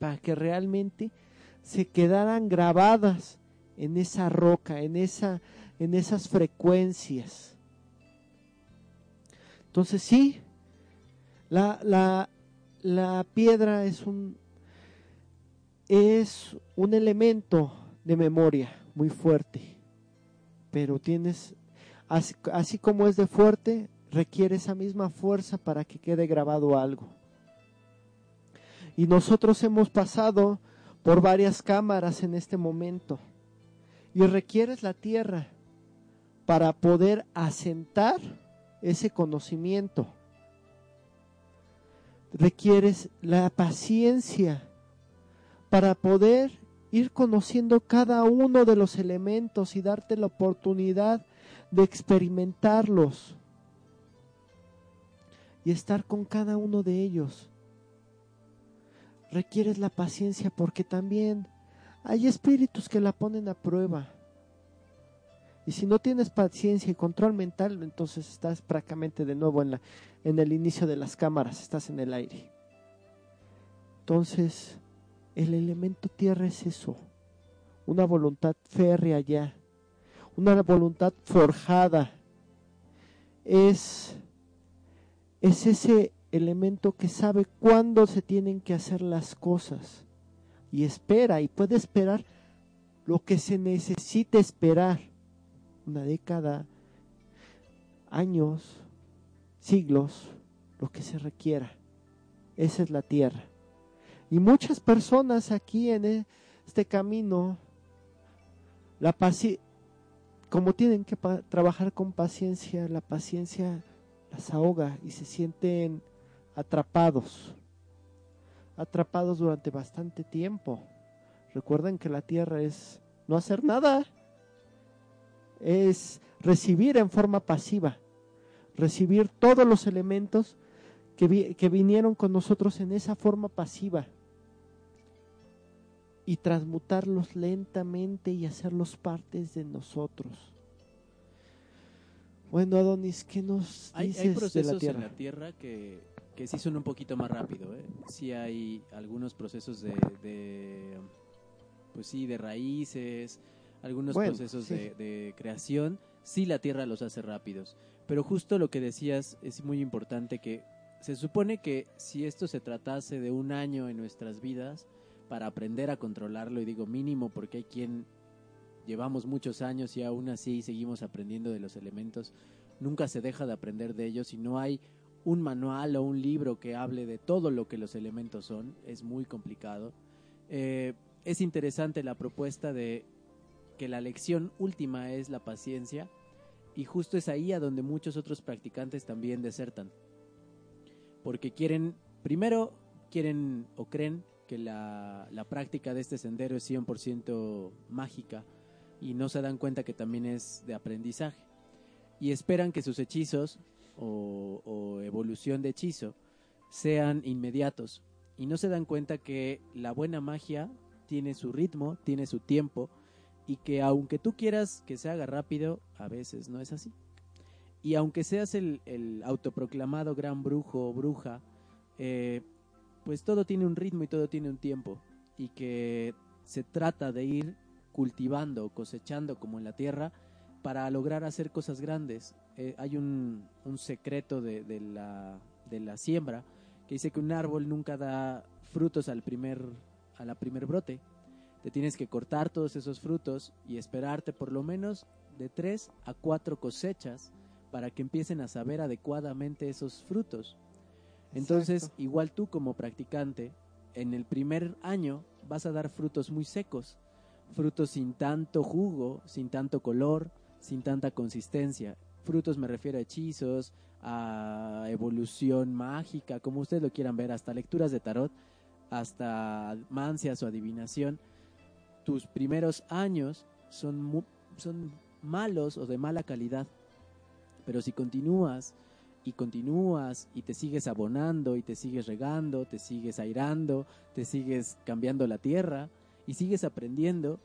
S1: para que realmente se quedaran grabadas en esa roca, en, esa, en esas frecuencias? Entonces sí, la, la, la piedra es un, es un elemento de memoria muy fuerte, pero tienes, así, así como es de fuerte, requiere esa misma fuerza para que quede grabado algo. Y nosotros hemos pasado por varias cámaras en este momento y requieres la tierra para poder asentar ese conocimiento. requieres la paciencia para poder ir conociendo cada uno de los elementos y darte la oportunidad de experimentarlos y estar con cada uno de ellos. Requieres la paciencia porque también hay espíritus que la ponen a prueba. Y si no tienes paciencia y control mental, entonces estás prácticamente de nuevo en, la, en el inicio de las cámaras, estás en el aire. Entonces, el elemento tierra es eso, una voluntad férrea ya, una voluntad forjada. Es, es ese elemento que sabe cuándo se tienen que hacer las cosas y espera y puede esperar lo que se necesite esperar una década, años, siglos, lo que se requiera. Esa es la tierra. Y muchas personas aquí en este camino, la paci como tienen que trabajar con paciencia, la paciencia las ahoga y se sienten atrapados, atrapados durante bastante tiempo. Recuerden que la tierra es no hacer nada, es recibir en forma pasiva, recibir todos los elementos que, vi, que vinieron con nosotros en esa forma pasiva y transmutarlos lentamente y hacerlos partes de nosotros. Bueno, Adonis, ¿qué nos dices
S2: hay
S1: de
S2: procesos
S1: la tierra?
S2: en la Tierra que, que sí son un poquito más rápido. ¿eh? Sí hay algunos procesos de, de, pues sí, de raíces, algunos
S1: Bueno,
S2: procesos
S1: sí.
S2: de, de creación. Sí la Tierra los hace rápidos. Pero justo lo que decías es muy importante que se supone que si esto se tratase de un año en nuestras vidas para aprender a controlarlo, y digo mínimo porque hay quien llevamos muchos años y aún así seguimos aprendiendo de los elementos, nunca se deja de aprender de ellos y no hay un manual o un libro que hable de todo lo que los elementos son, es muy complicado. Eh, es interesante la propuesta de que la lección última es la paciencia y justo es ahí a donde muchos otros practicantes también desertan. Porque quieren, primero quieren o creen que la, la práctica de este sendero es 100% mágica y no se dan cuenta que también es de aprendizaje. Y esperan que sus hechizos o, evolución de hechizo sean inmediatos. Y no se dan cuenta que la buena magia tiene su ritmo, tiene su tiempo y que aunque tú quieras que se haga rápido, a veces no es así. Y aunque seas el, el autoproclamado gran brujo o bruja, eh, pues todo tiene un ritmo y todo tiene un tiempo. Y que se trata de ir cultivando, cosechando como en la tierra para lograr hacer cosas grandes. Eh, hay un, un secreto de, de la, de la siembra que dice que un árbol nunca da frutos al primer, a la primer brote. Te tienes que cortar todos esos frutos y esperarte por lo menos de tres a cuatro cosechas para que empiecen a saber adecuadamente esos frutos. Entonces,
S1: Exacto.
S2: igual tú como practicante, en el primer año vas a dar frutos muy secos, frutos sin tanto jugo, sin tanto color, sin tanta consistencia. Frutos me refiero a hechizos, a evolución mágica, como ustedes lo quieran ver, hasta lecturas de tarot, hasta mancias o adivinación. Tus primeros años son, son malos o de mala calidad, pero si continúas y continúas y te sigues abonando y te sigues regando, te sigues airando, te sigues cambiando la tierra y sigues aprendiendo,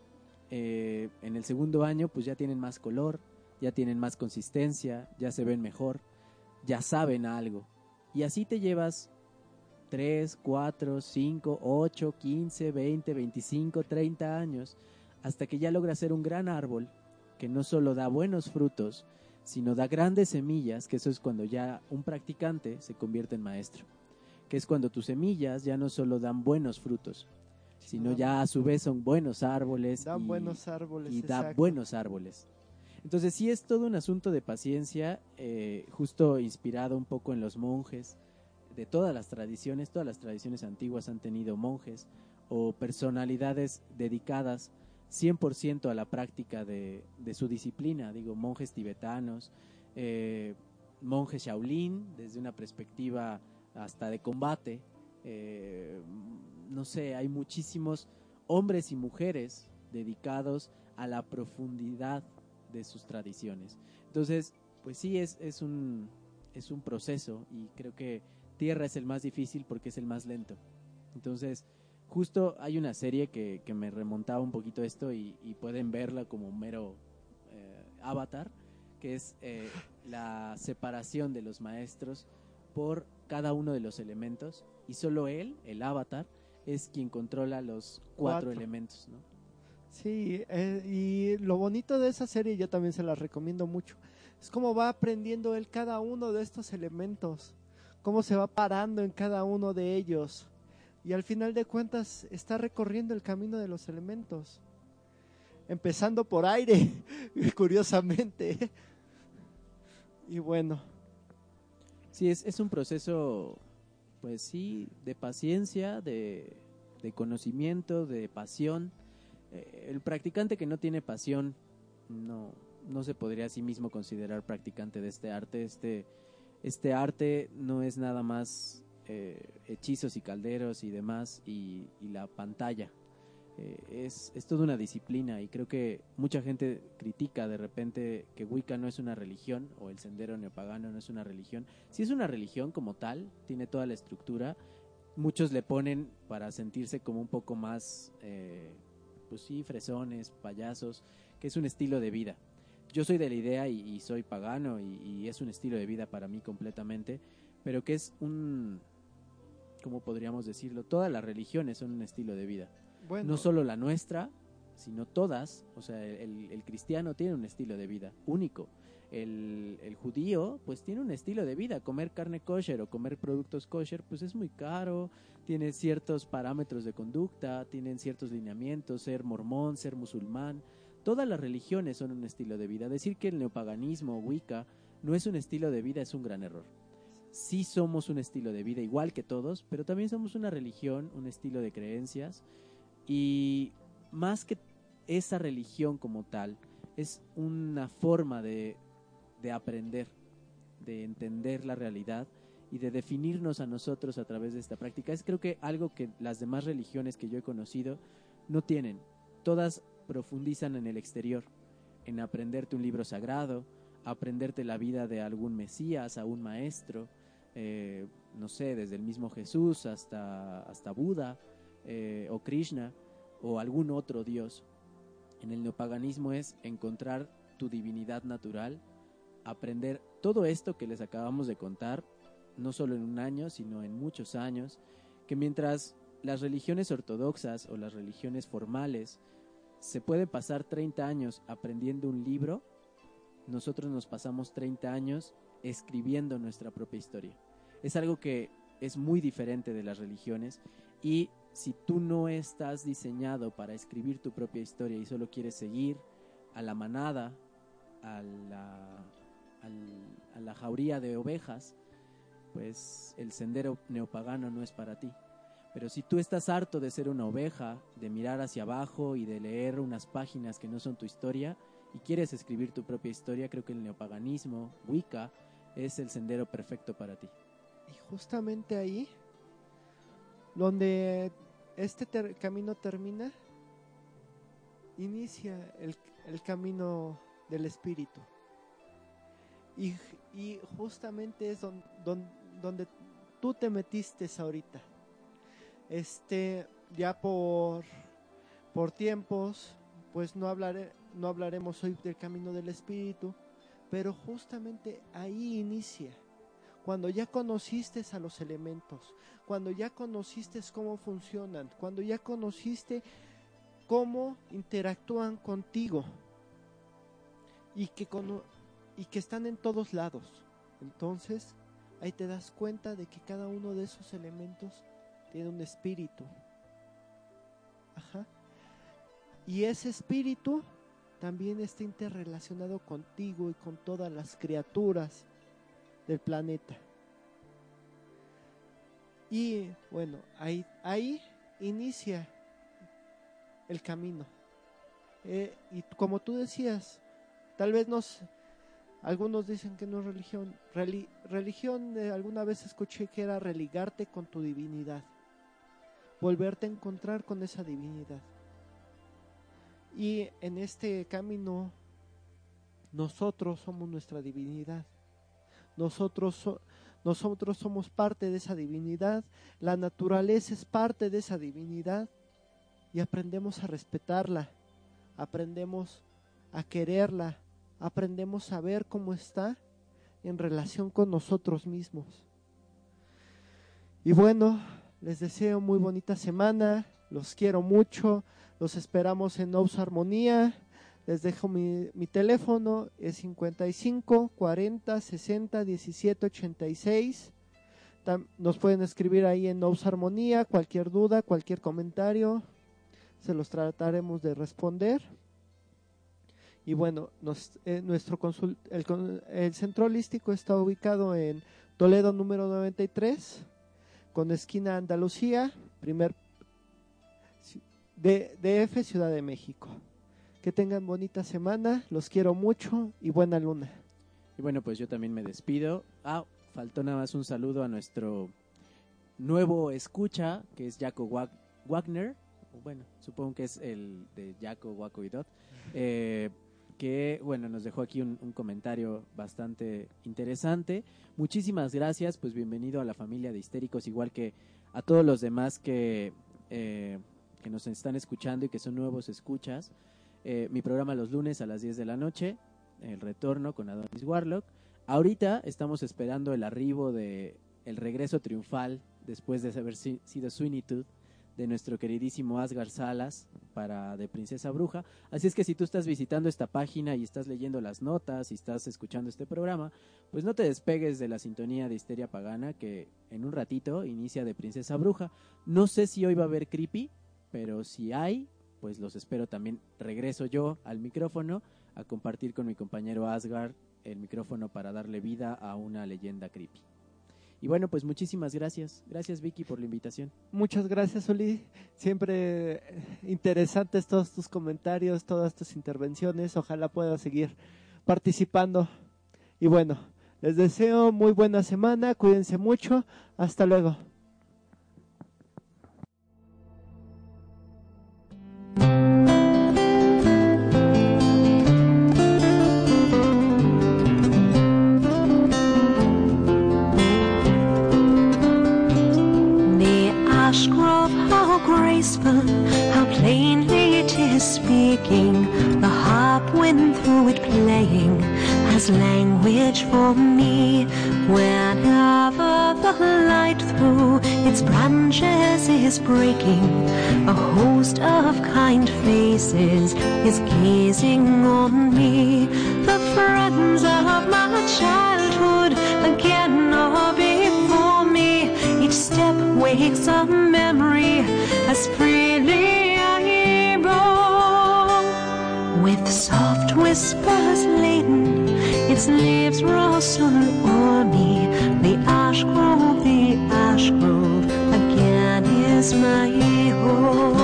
S2: eh, en el segundo año pues ya tienen más color, ya tienen más consistencia, ya se ven mejor, ya saben algo. Y así te llevas 3, 4, 5, 8, 15, 20, 25, 30 años, hasta que ya logras ser un gran árbol que no solo da buenos frutos, sino da grandes semillas, que eso es cuando ya un practicante se convierte en maestro, que es cuando tus semillas ya no solo dan buenos frutos, sino ya a su vez son buenos árboles
S1: Dan
S2: y,
S1: buenos árboles.
S2: y da buenos árboles. Entonces sí es todo un asunto de paciencia, eh, justo inspirado un poco en los monjes, de todas las tradiciones, todas las tradiciones antiguas han tenido monjes o personalidades dedicadas 100% a la práctica de, su disciplina, digo, monjes tibetanos, eh, monjes Shaolin, desde una perspectiva hasta de combate. Eh, no sé, hay muchísimos hombres y mujeres dedicados a la profundidad de sus tradiciones. Entonces, pues sí, es, es, un, es un proceso y creo que Tierra es el más difícil porque es el más lento. Entonces, justo hay una serie que, que me remontaba un poquito esto y, y pueden verla como un mero eh, avatar, que es eh, la separación de los maestros por cada uno de los elementos y solo él, el avatar, es quien controla los cuatro,
S1: Cuatro.
S2: elementos, ¿no?
S1: Sí, eh, y lo bonito de esa serie, yo también se la recomiendo mucho, es cómo va aprendiendo él cada uno de estos elementos, cómo se va parando en cada uno de ellos. Y al final de cuentas está recorriendo el camino de los elementos. Empezando por aire, <laughs> curiosamente. Y bueno,
S2: Sí, es, es un proceso, pues sí, de paciencia, de, de conocimiento, de pasión. Eh, el practicante que no tiene pasión no, no se podría a sí mismo considerar practicante de este arte. Este, este arte no es nada más eh, hechizos y calderos y demás y, la pantalla. Eh, es, es toda una disciplina y creo que mucha gente critica de repente que Wicca no es una religión o el sendero neopagano no es una religión. Si es una religión como tal, tiene toda la estructura. Muchos le ponen para sentirse como un poco más, eh, pues sí, fresones, payasos, que es un estilo de vida. Yo soy de la idea y, y soy pagano y, y es un estilo de vida para mí completamente, pero que es un, ¿cómo podríamos decirlo? Todas las religiones son un estilo de vida
S1: bueno,
S2: no solo la nuestra, sino todas. O sea, el, el cristiano tiene un estilo de vida único. El, judío, pues tiene un estilo de vida. Comer carne kosher o comer productos kosher, pues es muy caro. Tiene ciertos parámetros de conducta, tienen ciertos lineamientos, ser mormón, ser musulmán. Todas las religiones son un estilo de vida. Decir que el neopaganismo o Wicca no es un estilo de vida es un gran error. Sí somos un estilo de vida igual que todos, pero también somos una religión, un estilo de creencias y más que esa religión como tal, es una forma de, de aprender, de entender la realidad y de definirnos a nosotros a través de esta práctica. Es creo que algo que las demás religiones que yo he conocido no tienen. Todas profundizan en el exterior, en aprenderte un libro sagrado, aprenderte la vida de algún Mesías, a un maestro, eh, no sé, desde el mismo Jesús hasta, hasta Buda eh, o Krishna o algún otro dios. En el neopaganismo es encontrar tu divinidad natural, aprender todo esto que les acabamos de contar, no solo en un año, sino en muchos años, que mientras las religiones ortodoxas o las religiones formales se puede pasar 30 años aprendiendo un libro, nosotros nos pasamos 30 años escribiendo nuestra propia historia. Es algo que es muy diferente de las religiones y si tú no estás diseñado para escribir tu propia historia y solo quieres seguir a la manada, a la, al- a la jauría de ovejas, pues el sendero neopagano no es para ti. Pero si tú estás harto de ser una oveja, de mirar hacia abajo y de leer unas páginas que no son tu historia, y quieres escribir tu propia historia, creo que el neopaganismo, Wicca, es el sendero perfecto para ti.
S1: y justamente ahí, donde este ter- camino termina, inicia el, el camino del espíritu. Y, justamente es don- don- donde tú te metiste ahorita. Este, ya por, por tiempos, pues no, hablaré, no hablaremos hoy del camino del espíritu, pero justamente ahí inicia cuando ya conociste a los elementos, cuando ya conociste cómo funcionan, cuando ya conociste cómo interactúan contigo y que, cono- y que están en todos lados. Entonces, ahí te das cuenta de que cada uno de esos elementos tiene un espíritu. Ajá. Y ese espíritu también está interrelacionado contigo y con todas las criaturas del planeta. Y bueno, ahí, ahí inicia el camino. Eh, y como tú decías, tal vez nos Algunos dicen que no es religión. Reli- religión, eh, alguna vez escuché que era religarte con tu divinidad. Volverte a encontrar con esa divinidad. Y en este camino, nosotros somos nuestra divinidad. Nosotros, so- nosotros somos parte de esa divinidad. La naturaleza es parte de esa divinidad. Y aprendemos a respetarla. Aprendemos a quererla. Aprendemos a ver cómo está en relación con nosotros mismos. Y bueno, les deseo muy bonita semana. Los quiero mucho. Los esperamos en Nous Armonía. Les dejo mi, teléfono, es 55 40 60 17 86. Tam- nos pueden escribir ahí en Nous Armonía, cualquier duda, cualquier comentario, se los trataremos de responder. Y bueno, eh, nuestro consul- el, centro holístico está ubicado en Toledo número 93, con esquina Andalucía, primer DF, Ciudad de México. Que tengan bonita semana, los quiero mucho y buena luna.
S2: Y bueno, pues yo también me despido. Ah, faltó nada más un saludo a nuestro nuevo escucha, que es Jaco Wag- Wagner. Bueno, supongo que es el de Jaco, Waco y Dot. Eh, que, bueno, nos dejó aquí un, comentario bastante interesante. Muchísimas gracias, pues bienvenido a la familia de histéricos, igual que a todos los demás que, eh, que nos están escuchando y que son nuevos escuchas. Eh, mi programa los lunes a las 10 de la noche, el retorno con Adonis Warlock. Ahorita estamos esperando el arribo de el regreso triunfal después de haber si- sido Sweeney de nuestro queridísimo Asgar Salas para de Princesa Bruja. Así es que si tú estás visitando esta página y estás leyendo las notas y estás escuchando este programa, pues no te despegues de la sintonía de Histeria Pagana que en un ratito inicia de Princesa Bruja. No sé si hoy va a haber creepy, pero si hay, pues los espero también. Regreso yo al micrófono a compartir con mi compañero Asgard el micrófono para darle vida a una leyenda creepy. Y bueno, pues muchísimas gracias. Gracias Vicky por la invitación.
S1: Muchas gracias, Uli. Siempre eh, interesantes todos tus comentarios, todas tus intervenciones. Ojalá pueda seguir participando. Y bueno, les deseo muy buena semana. Cuídense mucho. Hasta luego.
S4: Graceful, how plainly it is speaking. The harp went through it playing as language for me. Whenever the light through its branches is breaking, a host of kind faces is gazing on me. The friends of my childhood again are wakes a memory as freely I roam. With soft whispers laden, its leaves rustle o'er me. The ash grove, the ash grove, again is my home.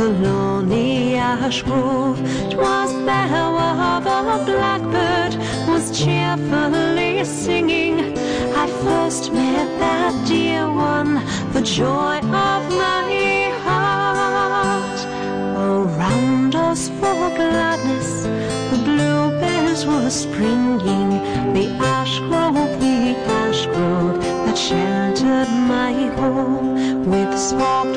S4: Of a lonely ash grove. 'twas there where the blackbird was cheerfully singing I first met that dear one, the joy of my heart. Oh, Around us for gladness, the bluebells were springing. The ash grove, the ash grove that sheltered my home, with soft